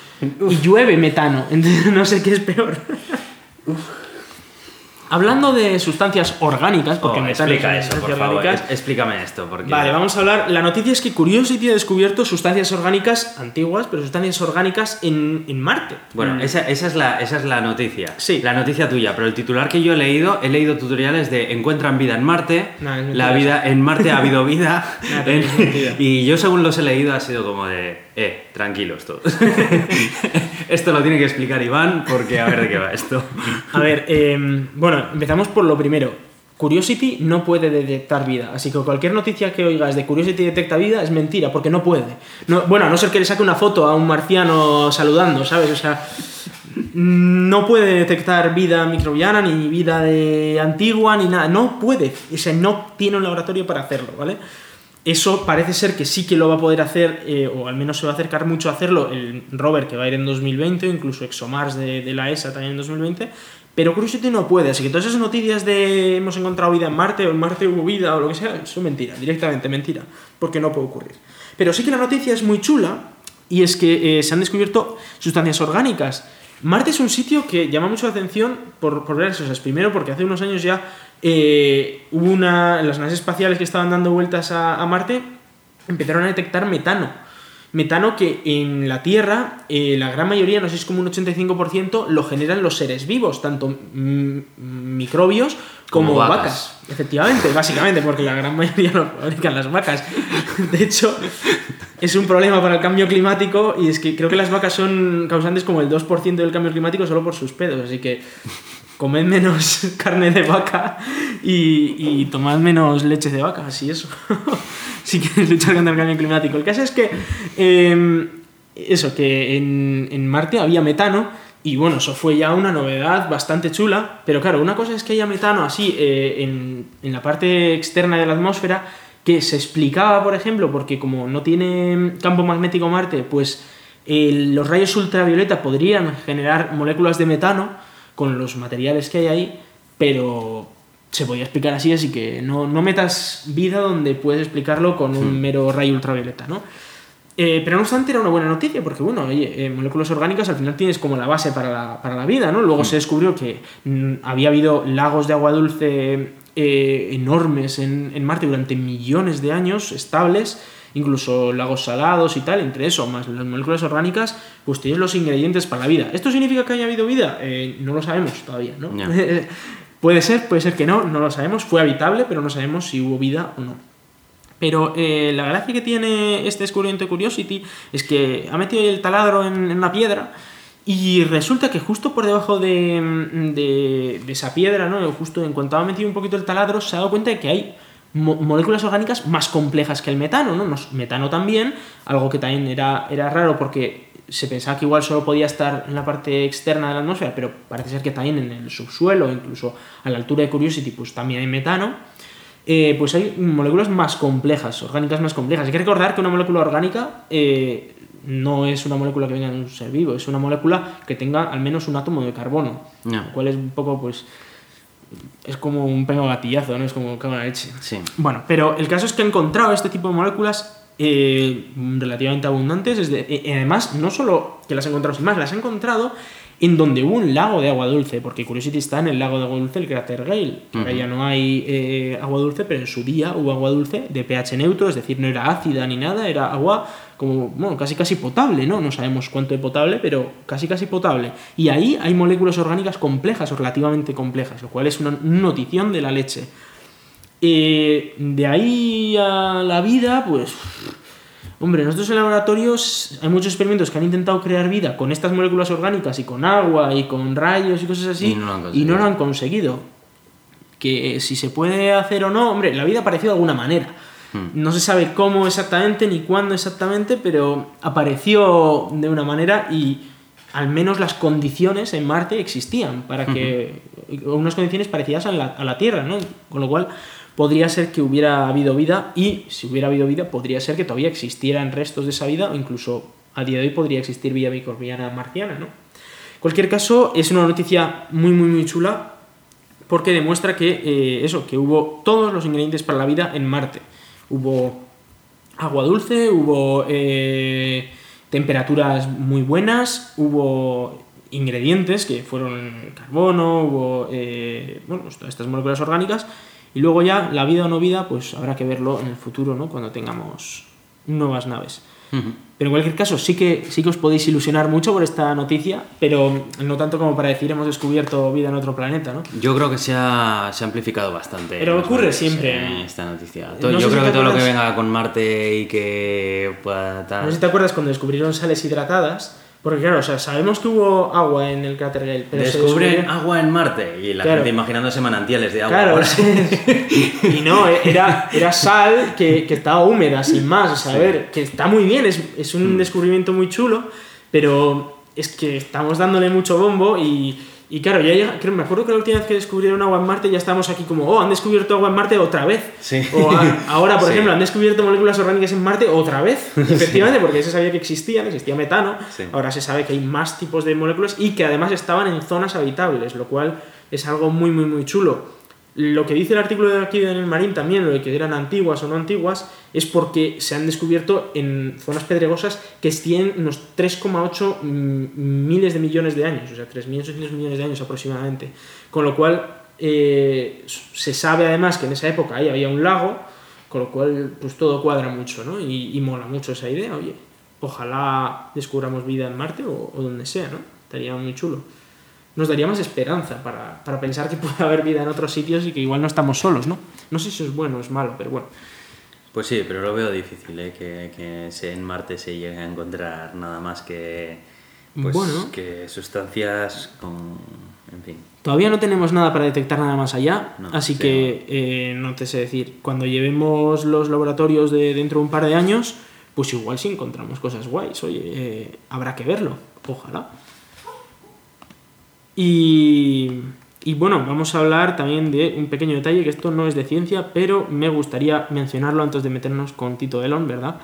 y llueve metano, entonces no sé qué es peor. Hablando de sustancias orgánicas, porque Oh, explica eso, por favor. es- Explícame esto, porque... Vale, vamos a hablar. La noticia es que Curiosity ha descubierto sustancias orgánicas antiguas, pero sustancias orgánicas en, en Marte. Bueno, Mm. esa, esa es la, esa es la noticia. Sí. La noticia tuya, pero el titular que yo he leído, he leído tutoriales de encuentran vida en Marte, No, la vida en Marte ha habido vida, No, y yo según los he leído ha sido como de, eh, tranquilos todos. esto lo tiene que explicar Iván porque a ver de qué va esto. A ver, eh, bueno, empezamos por lo primero. Curiosity no puede detectar vida, así que cualquier noticia que oigas de Curiosity detecta vida es mentira, porque no puede. No, bueno, a no ser que le saque una foto a un marciano saludando, ¿sabes? O sea, no puede detectar vida microbiana, ni vida de antigua, ni nada. No puede. O sea, no tiene un laboratorio para hacerlo, ¿vale? Eso parece ser que sí que lo va a poder hacer, eh, o al menos se va a acercar mucho a hacerlo, el rover que va a ir en 2020, o incluso ExoMars de, la ESA también en 2020, pero Curiosity no puede, así que todas esas noticias de hemos encontrado vida en Marte, o en Marte hubo vida, o lo que sea, son mentira, directamente mentira, porque no puede ocurrir. Pero sí que la noticia es muy chula, y es que eh, se han descubierto sustancias orgánicas. Marte es un sitio que llama mucho la atención por, por varias cosas. Primero, porque hace unos años ya eh, hubo una. Las naves espaciales que estaban dando vueltas a, a Marte empezaron a detectar metano. Metano que en la Tierra, eh, la gran mayoría, no sé si es como un 85%, lo generan los seres vivos, tanto microbios como, Como vacas. vacas. Efectivamente, básicamente, porque la gran mayoría lo fabrican las vacas. De hecho, es un problema para el cambio climático y es que creo que las vacas son causantes como el 2% del cambio climático solo por sus pedos, así que comed menos carne de vaca y, y tomad menos leche de vaca, así eso. si quieres luchar contra el cambio climático. El caso es que eh, eso, que en, en Marte había metano y bueno, eso fue ya una novedad bastante chula, pero claro, una cosa es que haya metano así eh, en, en la parte externa de la atmósfera que se explicaba, por ejemplo, porque como no tiene campo magnético Marte, pues El- los rayos ultravioleta podrían generar moléculas de metano con los materiales que hay ahí, pero se podía explicar así, así que no, no metas vida donde puedes explicarlo con un mero rayo ultravioleta, ¿no? Eh, pero no obstante era una buena noticia porque, bueno, oye, eh, moléculas orgánicas al final tienes como la base para la, para la vida, ¿no? Luego se descubrió que mm, había habido lagos de agua dulce eh, enormes en, en Marte durante millones de años, estables, incluso lagos salados y tal, entre eso, más las moléculas orgánicas, pues tienes los ingredientes para la vida. ¿Esto significa que haya habido vida? Eh, no lo sabemos todavía, ¿no? Puede ser, puede ser que no, no lo sabemos. Fue habitable, pero no sabemos si hubo vida o no. Pero eh, la gracia que tiene este descubrimiento de Curiosity es que ha metido el taladro en, en una piedra y resulta que justo por debajo de, de- de esa piedra, ¿no? justo en cuanto ha metido un poquito el taladro, se ha dado cuenta de que hay mo- moléculas orgánicas más complejas que el metano, ¿no? Nos- metano también, algo que también era, era raro porque se pensaba que igual solo podía estar en la parte externa de la atmósfera, pero parece ser que también en el subsuelo, incluso a la altura de Curiosity, pues también hay metano eh, pues hay moléculas más complejas, orgánicas más complejas. Hay que recordar que una molécula orgánica eh, no es una molécula que venga de un ser vivo, es una molécula que tenga al menos un átomo de carbono, Ya. lo cual es un poco, pues, es como un pequeño gatillazo, ¿no? Es como cago en la leche. Sí. Bueno, pero el caso es que he encontrado este tipo de moléculas eh, relativamente abundantes. Es de- además, no solo que las he encontrado sin más, las he encontrado en donde hubo un lago de agua dulce, porque Curiosity está en el lago de agua dulce, el cráter Gale. que Ahora ya no hay eh, agua dulce, pero en su día hubo agua dulce de pH neutro, es decir, no era ácida ni nada, era agua como, bueno, casi casi potable, ¿no? No sabemos cuánto de potable, pero casi casi potable. Y ahí hay moléculas orgánicas complejas o relativamente complejas, lo cual es una notición de la leche. Eh, de ahí a la vida, pues. Hombre, nosotros en laboratorios hay muchos experimentos que han intentado crear vida con estas moléculas orgánicas y con agua y con rayos y cosas así Y no lo han conseguido. no lo han conseguido. Que eh, si se puede hacer o no, hombre, la vida ha aparecido de alguna manera. Hmm. No se sabe cómo exactamente ni cuándo exactamente, pero apareció de una manera y al menos las condiciones en Marte existían para que unas condiciones parecidas a la, a la Tierra, ¿no? Con lo cual podría ser que hubiera habido vida y si hubiera habido vida podría ser que todavía existieran restos de esa vida o incluso a día de hoy podría existir vida microbiana marciana, ¿no? En cualquier caso, es una noticia muy, muy, muy chula porque demuestra que eh, eso, que hubo todos los ingredientes para la vida en Marte. Hubo agua dulce, hubo eh, temperaturas muy buenas, hubo ingredientes que fueron carbono, hubo eh, bueno, pues estas moléculas orgánicas y luego ya la vida o no vida, pues habrá que verlo en el futuro, ¿no? Cuando tengamos nuevas naves. Pero en cualquier caso, sí que, sí que os podéis ilusionar mucho por esta noticia, pero no tanto como para decir hemos descubierto vida en otro planeta, ¿no? Yo creo que se ha, se ha amplificado bastante. Pero ocurre siempre. eh, esta noticia. No yo creo que todo lo que venga con Marte y que pueda tal. No sé si te acuerdas cuando descubrieron sales hidratadas, porque claro, o sea, sabemos que hubo agua en el cráter Gale, pero se Descubren descubrió- agua en Marte y la Claro. gente imaginándose manantiales de agua. Claro, Ahora- sí. y no, era, era sal que, que estaba húmeda, sin más. O sea, a ver, que está muy bien, es, es un descubrimiento muy chulo, pero es que estamos dándole mucho bombo y, y claro, ya llega, creo, me acuerdo que la última vez que descubrieron agua en Marte ya estábamos aquí como, oh, han descubierto agua en Marte otra vez. Sí. O a- ahora, por Sí. ejemplo, han descubierto moléculas orgánicas en Marte otra vez. Efectivamente, porque se sabía que existían, existía metano. Sí. Ahora se sabe que hay más tipos de moléculas y que además estaban en zonas habitables, lo cual es algo muy, muy, muy chulo. Lo que dice el artículo de aquí en el Marín también, lo de que eran antiguas o no antiguas, es porque se han descubierto en zonas pedregosas que tienen unos 3,8 mm, miles de millones de años, o sea, 3.800 millones de años aproximadamente. Con lo cual, eh, se sabe además que en esa época ahí había un lago, con lo cual, pues todo cuadra mucho, ¿no? Y, y mola mucho esa idea, oye, ojalá descubramos vida en Marte o, o donde sea, ¿no? Estaría muy chulo. Nos daría más esperanza para, para pensar que puede haber vida en otros sitios y que igual no estamos solos, ¿no? No sé si eso es bueno o es malo, pero bueno. Pues sí, pero lo veo difícil, ¿eh? que, que en Marte se llegue a encontrar nada más que, pues, Bueno. que sustancias con... En fin. Todavía no tenemos nada para detectar nada más allá, No, así sí, que eh, no te sé decir. Cuando llevemos los laboratorios de dentro de un par de años, pues igual si encontramos cosas guays, oye, eh, habrá que verlo, ojalá. Y, bueno, vamos a hablar también de un pequeño detalle, que esto no es de ciencia, pero me gustaría mencionarlo antes de meternos con Tito Elon, ¿verdad?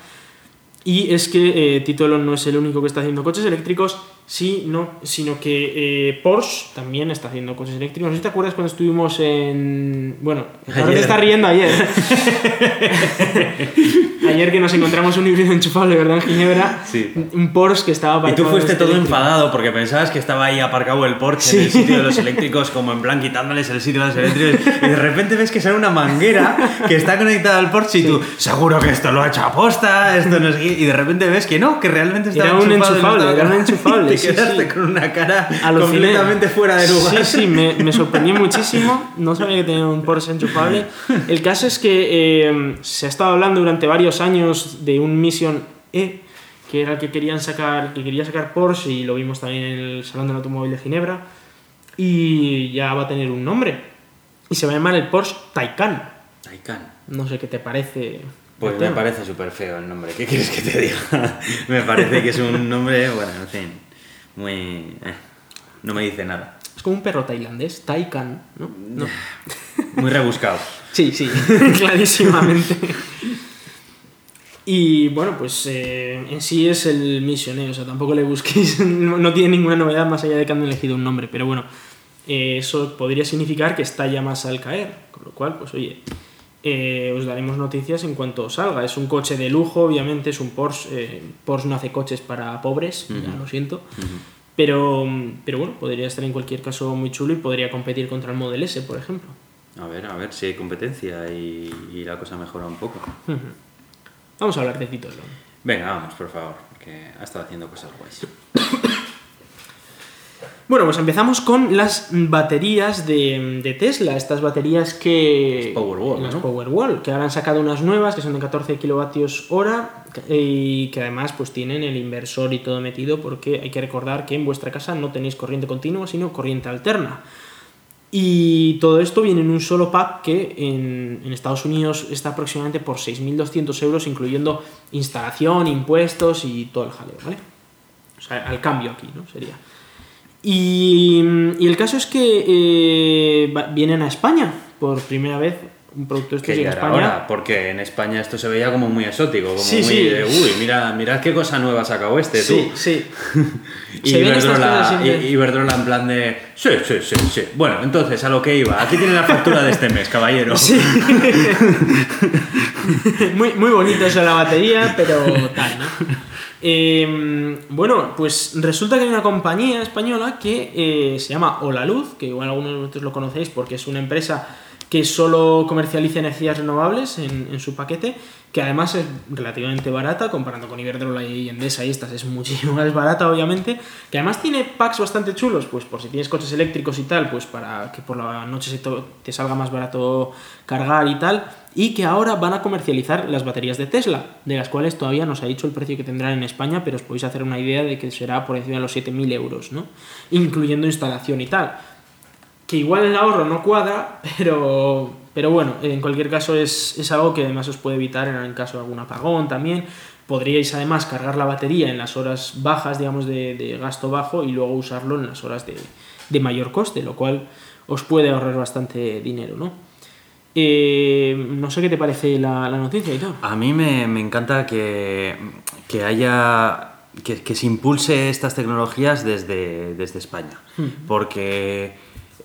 Y es que eh, Tito Elon no es el único que está haciendo coches eléctricos, sí, no, sino que eh, Porsche también está haciendo coches eléctricos. No sé si te acuerdas cuando estuvimos en. Bueno, ahora te Ayer. está riendo ayer. ayer que nos encontramos un híbrido enchufable, ¿verdad? En Ginebra. Sí. Un Porsche que estaba Y tú aparcado fuiste este todo eléctrico. enfadado porque pensabas que estaba ahí aparcado el Porsche en el sitio de los eléctricos, como en plan quitándoles el sitio de los eléctricos. Y de repente ves que sale una manguera que está conectada al Porsche y tú, seguro que esto lo ha hecho aposta, esto no qué", Y de repente ves que no, que realmente estaba Era un enchufable, era un enchufable, sí, quedaste sí. con una cara Aluciné. completamente fuera de lugar. Sí, sí, me, me sorprendió muchísimo. No sabía que tenía un Porsche enchufable. El caso es que eh, se ha estado hablando durante varios años de un Mission E, que era el que querían sacar, que quería sacar Porsche y lo vimos también en el Salón del Automóvil de Ginebra. Y ya va a tener un nombre. Y se va a llamar el Porsche Taycan. Taycan. No sé qué te parece. Pues me parece súper feo el nombre. ¿Qué quieres que te diga? me parece que es un nombre, bueno, en fin, muy... eh, no me dice nada. Es como un perro tailandés, Taycan, ¿no? no. Muy rebuscado. Sí, sí, clarísimamente. Y bueno, pues eh, en sí es el Mission E, o sea, tampoco le busquéis, no, no tiene ninguna novedad más allá de que han elegido un nombre, pero bueno, eh, eso podría significar que está ya más al caer, con lo cual, pues oye, eh, os daremos noticias en cuanto salga. Es un coche de lujo, obviamente, es un Porsche, eh, Porsche no hace coches para pobres, ya lo siento, pero, pero bueno, podría estar en cualquier caso muy chulo y podría competir contra el Model S, por ejemplo. A ver, a ver si hay competencia y, y la cosa mejora un poco. Vamos a hablar de Tito. Venga, vamos, por favor, porque ha estado haciendo cosas guays. Bueno, pues empezamos con las baterías de, de Tesla, estas baterías que... Las Powerwall, las ¿no? Powerwall, que ahora han sacado unas nuevas que son de 14 kilovatios hora y que además pues tienen el inversor y todo metido porque hay que recordar que en vuestra casa no tenéis corriente continua sino corriente alterna. Y todo esto viene en un solo pack que en, en Estados Unidos está aproximadamente por 6.200 euros incluyendo instalación, impuestos y todo el jaleo, ¿vale? O sea, al cambio aquí, ¿no? Sería. Y, el caso es que eh, vienen a España por primera vez. Un producto Que llega ya a era España. hora, porque en España esto se veía como muy exótico, como Sí, muy sí. de, uy, mira, mira qué cosa nueva sacado este, tú. Sí, sí. Y Iberdrola, Iberdrola en plan de, sí, sí, sí, sí. Bueno, entonces, a lo que iba. Aquí tiene la factura de este mes, caballero. Sí. muy, muy bonito eso la batería, pero tal, ¿no? Eh, bueno, pues resulta que hay una compañía española que eh, se llama Olaluz, que igual algunos de vosotros lo conocéis porque es una empresa que solo comercializa energías renovables en, su paquete, que además es relativamente barata, comparando con Iberdrola y Endesa y estas es muchísimo más barata, obviamente, que además tiene packs bastante chulos, pues por si tienes coches eléctricos y tal, pues para que por la noche se te salga más barato cargar y tal, y que ahora van a comercializar las baterías de Tesla, de las cuales todavía no se ha dicho el precio que tendrán en España, pero os podéis hacer una idea de que será por encima de los 7.000 euros, ¿no? Incluyendo instalación y tal que igual el ahorro no cuadra, pero, pero bueno, en cualquier caso es, es algo que además os puede evitar en caso de algún apagón también. Podríais además cargar la batería en las horas bajas, digamos, de, de gasto bajo y luego usarlo en las horas de, de mayor coste, lo cual os puede ahorrar bastante dinero, ¿no? Eh, no sé qué te parece la, la noticia, Hitor. A mí me, me encanta que, que haya. Que, que se impulse estas tecnologías desde, desde España. Porque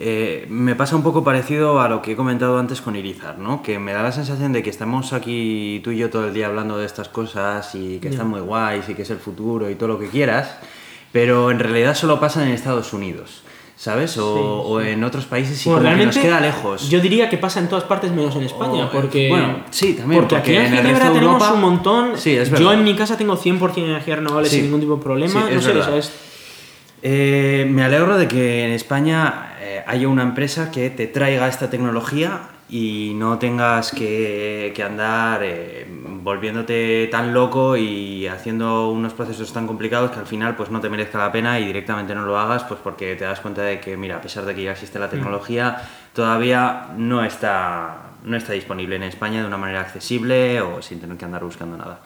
eh, me pasa un poco parecido a lo que he comentado antes con Irizar, ¿no? Que me da la sensación de que estamos aquí tú y yo todo el día hablando de estas cosas y que están muy guays y que es el futuro y todo lo que quieras, pero en realidad solo pasan en Estados Unidos. ¿Sabes? O, o en otros países y Bueno, como que nos queda lejos. Yo diría que pasa en todas partes menos en España, O, eh, porque... bueno, sí, también, Porque, porque aquí en en el Ginebra resto de tenemos Europa- un montón... Sí, es Yo en mi casa tengo 100% energías renovables Sí. sin ningún tipo de problema. No sé, o verdad. sea, es- Eh, me alegro de que en España eh, haya una empresa que te traiga esta tecnología y no tengas que, que andar eh, volviéndote tan loco y haciendo unos procesos tan complicados que al final pues no te merezca la pena y directamente no lo hagas pues porque te das cuenta de que mira a pesar de que ya existe la tecnología todavía no está no está disponible en España de una manera accesible o sin tener que andar buscando nada.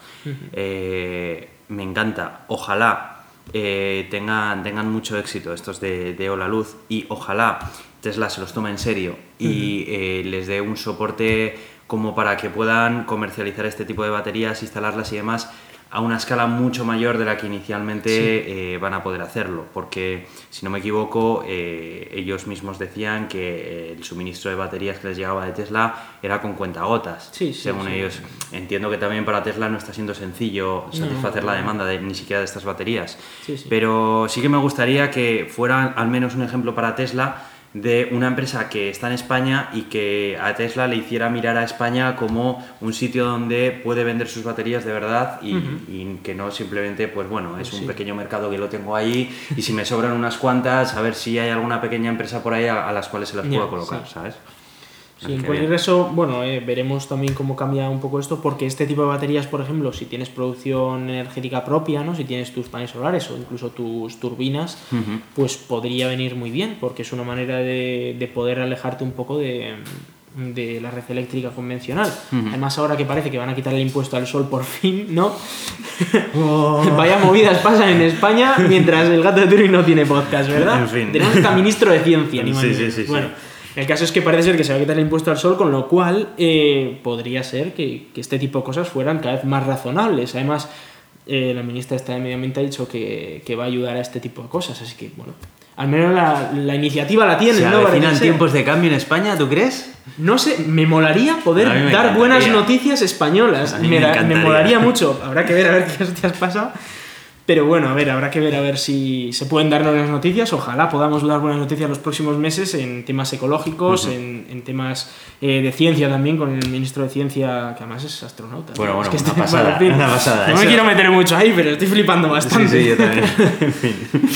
Eh, me encanta. Ojalá eh, tengan, tengan mucho éxito estos de, de Hola Luz y ojalá Tesla se los tome en serio y eh, les dé un soporte como para que puedan comercializar este tipo de baterías, instalarlas y demás a una escala mucho mayor de la que inicialmente eh, van a poder hacerlo, porque si no me equivoco, eh, ellos mismos decían que el suministro de baterías que les llegaba de Tesla era con cuentagotas. Sí, sí, según ellos, entiendo que también para Tesla no está siendo sencillo satisfacer la demanda de, ni siquiera de estas baterías. Sí, sí. Pero sí que me gustaría que fuera al menos un ejemplo para Tesla de una empresa que está en España y que a Tesla le hiciera mirar a España como un sitio donde puede vender sus baterías de verdad y, y que no simplemente, pues bueno, es un Sí. pequeño mercado que lo tengo ahí y si me sobran unas cuantas, a ver si hay alguna pequeña empresa por ahí a, a las cuales se las Ya, puedo colocar, sí. ¿sabes? Sí, Así en cualquier caso, bueno, eh, veremos también cómo cambia un poco esto, porque este tipo de baterías, por ejemplo, si tienes producción energética propia, ¿no? si tienes tus paneles solares o incluso tus turbinas, pues podría venir muy bien, porque es una manera de, de poder alejarte un poco de, de la red eléctrica convencional. Además, ahora que parece que van a quitar el impuesto al sol por fin, ¿no? Vaya movidas pasan en España mientras el gato de Turing no tiene podcast, ¿verdad? En fin. Tenemos hasta ministro de ciencia, ni Sí, sí, sí, sí. Bueno, el caso es que parece ser que se va a quitar el impuesto al sol, con lo cual eh, podría ser que, que este tipo de cosas fueran cada vez más razonables. Además, eh, la ministra esta de Medio Ambiente ha dicho que, que va a ayudar a este tipo de cosas, así que, bueno, al menos la, la iniciativa la tienen, ¿Se ¿no? Tiempos de cambio en España, tú crees? No sé, me molaría poder me dar buenas noticias españolas. Me, me me molaría mucho. Habrá que ver a ver qué hostias pasa. Pero bueno, a ver, habrá que ver a ver si se pueden dar buenas noticias. Ojalá podamos dar buenas noticias los próximos meses en temas ecológicos, en, en temas eh, de ciencia también, con el ministro de Ciencia, que además es astronauta. Bueno, bueno, Es que una este- pasada, en fin, una pasada. No me quiero meter mucho ahí, pero estoy flipando bastante. Sí, sí, yo también. en fin.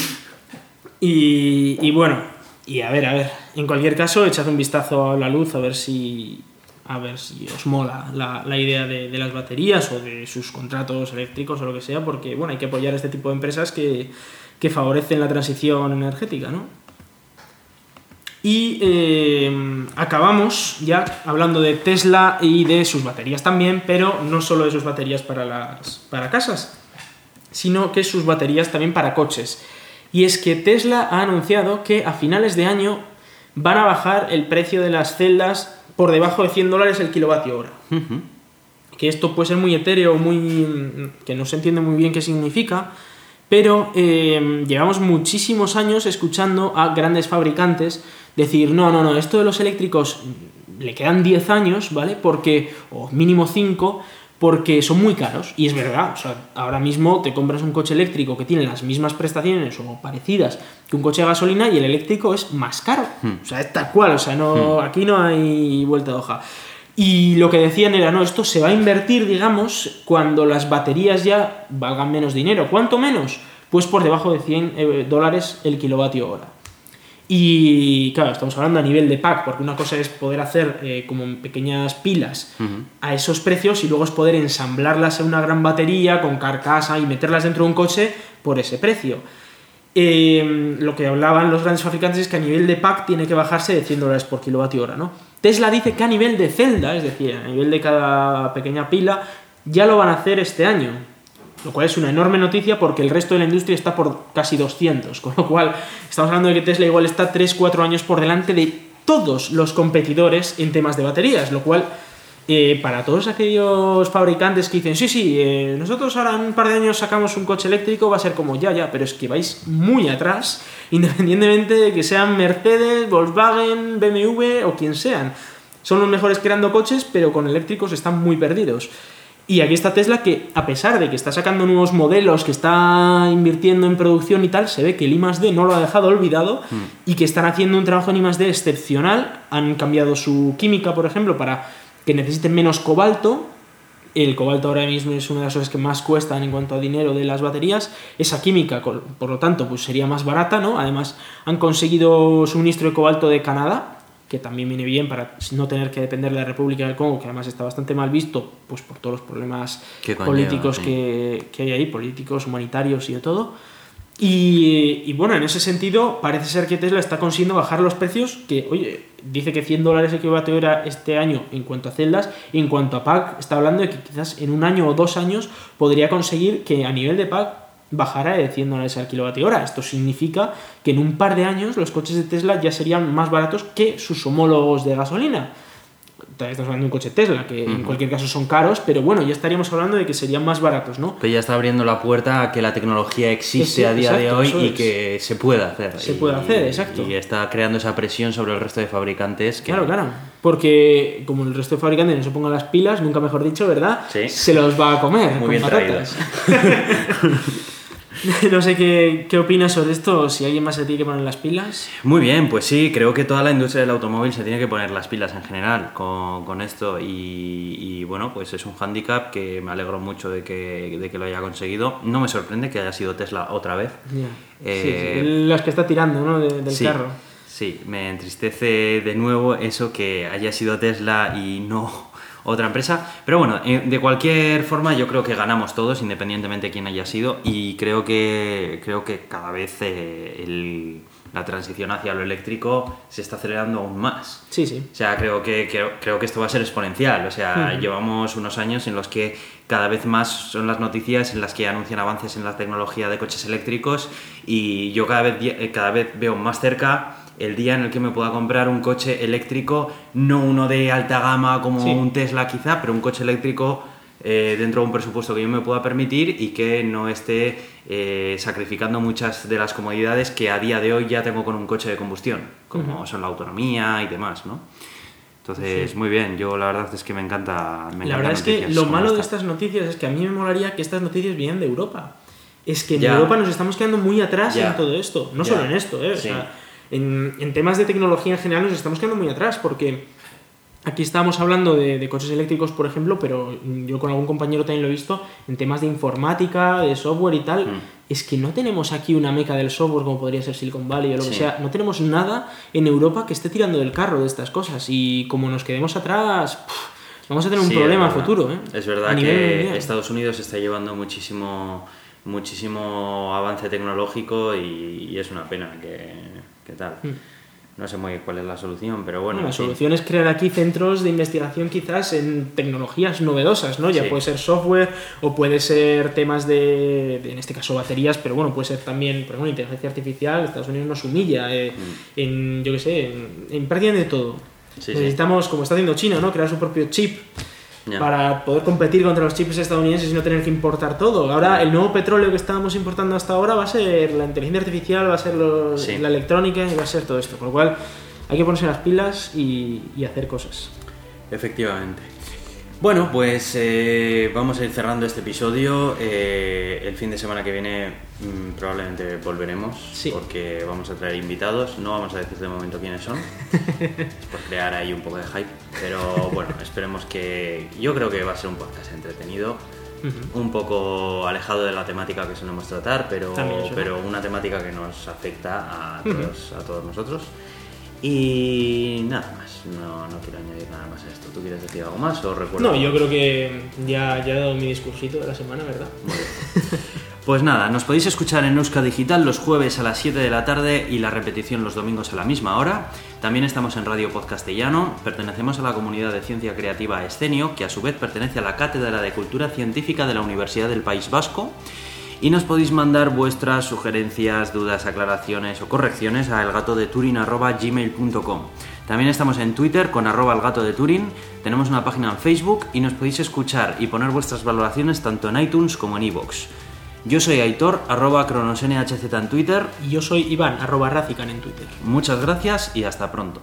Y, y bueno, y a ver, a ver. En cualquier caso, echad un vistazo a la luz a ver si. A ver si os mola la, la idea de, de las baterías o de sus contratos eléctricos o lo que sea, porque bueno, hay que apoyar este tipo de empresas que, que favorecen la transición energética, ¿no? Y eh, acabamos ya hablando de Tesla y de sus baterías también, pero no solo de sus baterías para, las, para casas, sino que sus baterías también para coches. Y es que Tesla ha anunciado que a finales de año van a bajar el precio de las celdas por debajo de 100 dólares el kilovatio hora. Que esto puede ser muy etéreo, muy que no se entiende muy bien qué significa, pero eh, llevamos muchísimos años escuchando a grandes fabricantes decir, no, no, no, esto de los eléctricos le quedan 10 años, ¿vale? Porque, o mínimo 5, porque son muy caros. Y es verdad, o sea, ahora mismo te compras un coche eléctrico que tiene las mismas prestaciones o parecidas que un coche de gasolina y el eléctrico es más caro. O sea, es tal cual, o sea, no, aquí no hay vuelta de hoja. Y lo que decían era, no, esto se va a invertir, digamos, cuando las baterías ya valgan menos dinero. ¿Cuánto menos? Pues por debajo de 100 eh, dólares el kilovatio hora. Y claro, estamos hablando a nivel de pack, porque una cosa es poder hacer eh, como pequeñas pilas a esos precios y luego es poder ensamblarlas en una gran batería con carcasa y meterlas dentro de un coche por ese precio. Eh, lo que hablaban los grandes fabricantes es que a nivel de pack tiene que bajarse de 100 dólares por kilovatio hora, ¿no? Tesla dice que a nivel de celda, es decir, a nivel de cada pequeña pila, ya lo van a hacer este año. Lo cual es una enorme noticia porque el resto de la industria está por casi 200. Con lo cual, estamos hablando de que Tesla igual está 3-4 años por delante de todos los competidores en temas de baterías. Lo cual, eh, para todos aquellos fabricantes que dicen, sí, sí, eh, nosotros ahora en un par de años sacamos un coche eléctrico, va a ser como ya, ya, pero es que vais muy atrás, independientemente de que sean Mercedes, Volkswagen, BMW o quien sean. Son los mejores creando coches, pero con eléctricos están muy perdidos. Y aquí está Tesla que, a pesar de que está sacando nuevos modelos, que está invirtiendo en producción y tal, se ve que el I+.D. no lo ha dejado olvidado y que están haciendo un trabajo en I+.D. excepcional. Han cambiado su química, por ejemplo, para que necesiten menos cobalto. El cobalto ahora mismo es una de las cosas que más cuestan en cuanto a dinero de las baterías. Esa química, por lo tanto, pues sería más barata, ¿no? Además, han conseguido suministro de cobalto de Canadá, que también viene bien para no tener que depender de la República del Congo, que además está bastante mal visto, pues por todos los problemas conlleva, políticos sí. que, que hay ahí, políticos, humanitarios y de todo. Y, y bueno, en ese sentido, parece ser que Tesla está consiguiendo bajar los precios, que, oye, dice que 100 dólares el kilovatio hora este año en cuanto a celdas, y en cuanto a pack, está hablando de que quizás en un año o dos años podría conseguir que a nivel de pack bajara de 100 dólares al kilovatio hora. Esto significa que en un par de años los coches de Tesla ya serían más baratos que sus homólogos de gasolina. estamos hablando de un coche Tesla, que en cualquier caso son caros, pero bueno, ya estaríamos hablando de que serían más baratos, ¿no? Pero ya está abriendo la puerta a que la tecnología existe Sí, a día de exacto, hoy eso y es. que se puede hacer. Se Y- puede hacer, exacto. Y está creando esa presión sobre el resto de fabricantes que... Claro, claro. Porque como el resto de fabricantes no se pongan las pilas, nunca mejor dicho, ¿verdad? Sí. Se los va a comer. Muy con bien. no sé qué, qué opinas sobre esto, si alguien más se tiene que poner las pilas. Muy bien, pues sí, creo que toda la industria del automóvil se tiene que poner las pilas en general con, con esto y, y, bueno, pues es un hándicap que me alegro mucho de que, de que lo haya conseguido. No me sorprende que haya sido Tesla otra vez. Ya. Eh, Sí, sí, Las que está tirando, ¿no? De- del sí, carro. Sí, me entristece de nuevo eso que haya sido Tesla y no otra empresa. Pero bueno, eh, de cualquier forma yo creo que ganamos todos, independientemente de quién haya sido, y creo que, creo que cada vez eh, el- la transición hacia lo eléctrico se está acelerando aún más. Sí, sí. O sea, creo que, creo, creo que esto va a ser exponencial. O sea, Ujú. llevamos unos años en los que cada vez más son las noticias en las que anuncian avances en la tecnología de coches eléctricos y yo cada vez, eh, cada vez veo más cerca el día en el que me pueda comprar un coche eléctrico, no uno de alta gama como Sí. un Tesla quizá, pero un coche eléctrico eh, dentro de un presupuesto que yo me pueda permitir y que no esté eh, sacrificando muchas de las comodidades que a día de hoy ya tengo con un coche de combustión, como son la autonomía y demás, ¿no? Entonces, muy bien, yo la verdad es que me encanta. Me La verdad es que lo malo de esta. estas noticias es que a mí me molaría que estas noticias vinieran de Europa. Es que en Ya. Europa nos estamos quedando muy atrás Ya. en todo esto. No Ya. solo en esto, ¿eh? O Sí. sea, en, en temas de tecnología en general nos estamos quedando muy atrás porque aquí estábamos hablando de, de coches eléctricos, por ejemplo, pero yo con algún compañero también lo he visto en temas de informática, de software y tal. Mm. Es que no tenemos aquí una meca del software como podría ser Silicon Valley o lo que sea. No tenemos nada en Europa que esté tirando del carro de estas cosas. Y como nos quedemos atrás, pff, vamos a tener un problema a futuro. ¿eh? Es verdad que. Estados Unidos está llevando muchísimo, muchísimo avance tecnológico y, y es una pena que, que tal. Mm. No sé muy bien cuál es la solución, pero bueno. La sí. solución es crear aquí centros de investigación quizás en tecnologías novedosas, ¿no? Ya Sí. puede ser software o puede ser temas de, de, en este caso, baterías, pero bueno, puede ser también, por ejemplo, inteligencia artificial. Estados Unidos nos humilla eh, en, yo qué sé, en, en prácticamente todo. Mm. Sí. Necesitamos, como está haciendo China, ¿no? Crear su propio chip Para poder competir contra los chips estadounidenses y no tener que importar todo. Ahora, el nuevo petróleo que estábamos importando hasta ahora va a ser la inteligencia artificial, va a ser los- Sí. la electrónica y va a ser todo esto. Con lo cual, hay que ponerse las pilas y, y hacer cosas. Efectivamente. Bueno, pues eh, vamos a ir cerrando este episodio. Eh, el fin de semana que viene mm, probablemente volveremos Sí. porque vamos a traer invitados. No vamos a decir de momento quiénes son, por crear ahí un poco de hype. Pero bueno, esperemos que... Yo creo que va a ser un podcast entretenido. Un poco alejado de la temática que solemos tratar, pero, pero una temática que nos afecta a todos, a todos nosotros. Y nada más, no, no quiero añadir nada más a esto. ¿Tú quieres decir algo más o recuerdo? No, yo creo que ya, ya he dado mi discursito de la semana, ¿verdad? Muy bien. Pues nada, nos podéis escuchar en Euska Digital los jueves a las 7 de la tarde y la repetición los domingos a la misma hora. También estamos en Radio Podcastellano, pertenecemos a la comunidad de ciencia creativa Escenio, que a su vez pertenece a la Cátedra de Cultura Científica de la Universidad del País Vasco. Y nos podéis mandar vuestras sugerencias, dudas, aclaraciones o correcciones a elgatodeturin.gmail.com También estamos en Twitter con arroba elgato de Turin, tenemos una página en Facebook y nos podéis escuchar y poner vuestras valoraciones tanto en iTunes como en iVoox. Yo soy Aitor, arroba cronosnhz en Twitter. Y yo soy Iván, arroba Razican en Twitter. Muchas gracias y hasta pronto.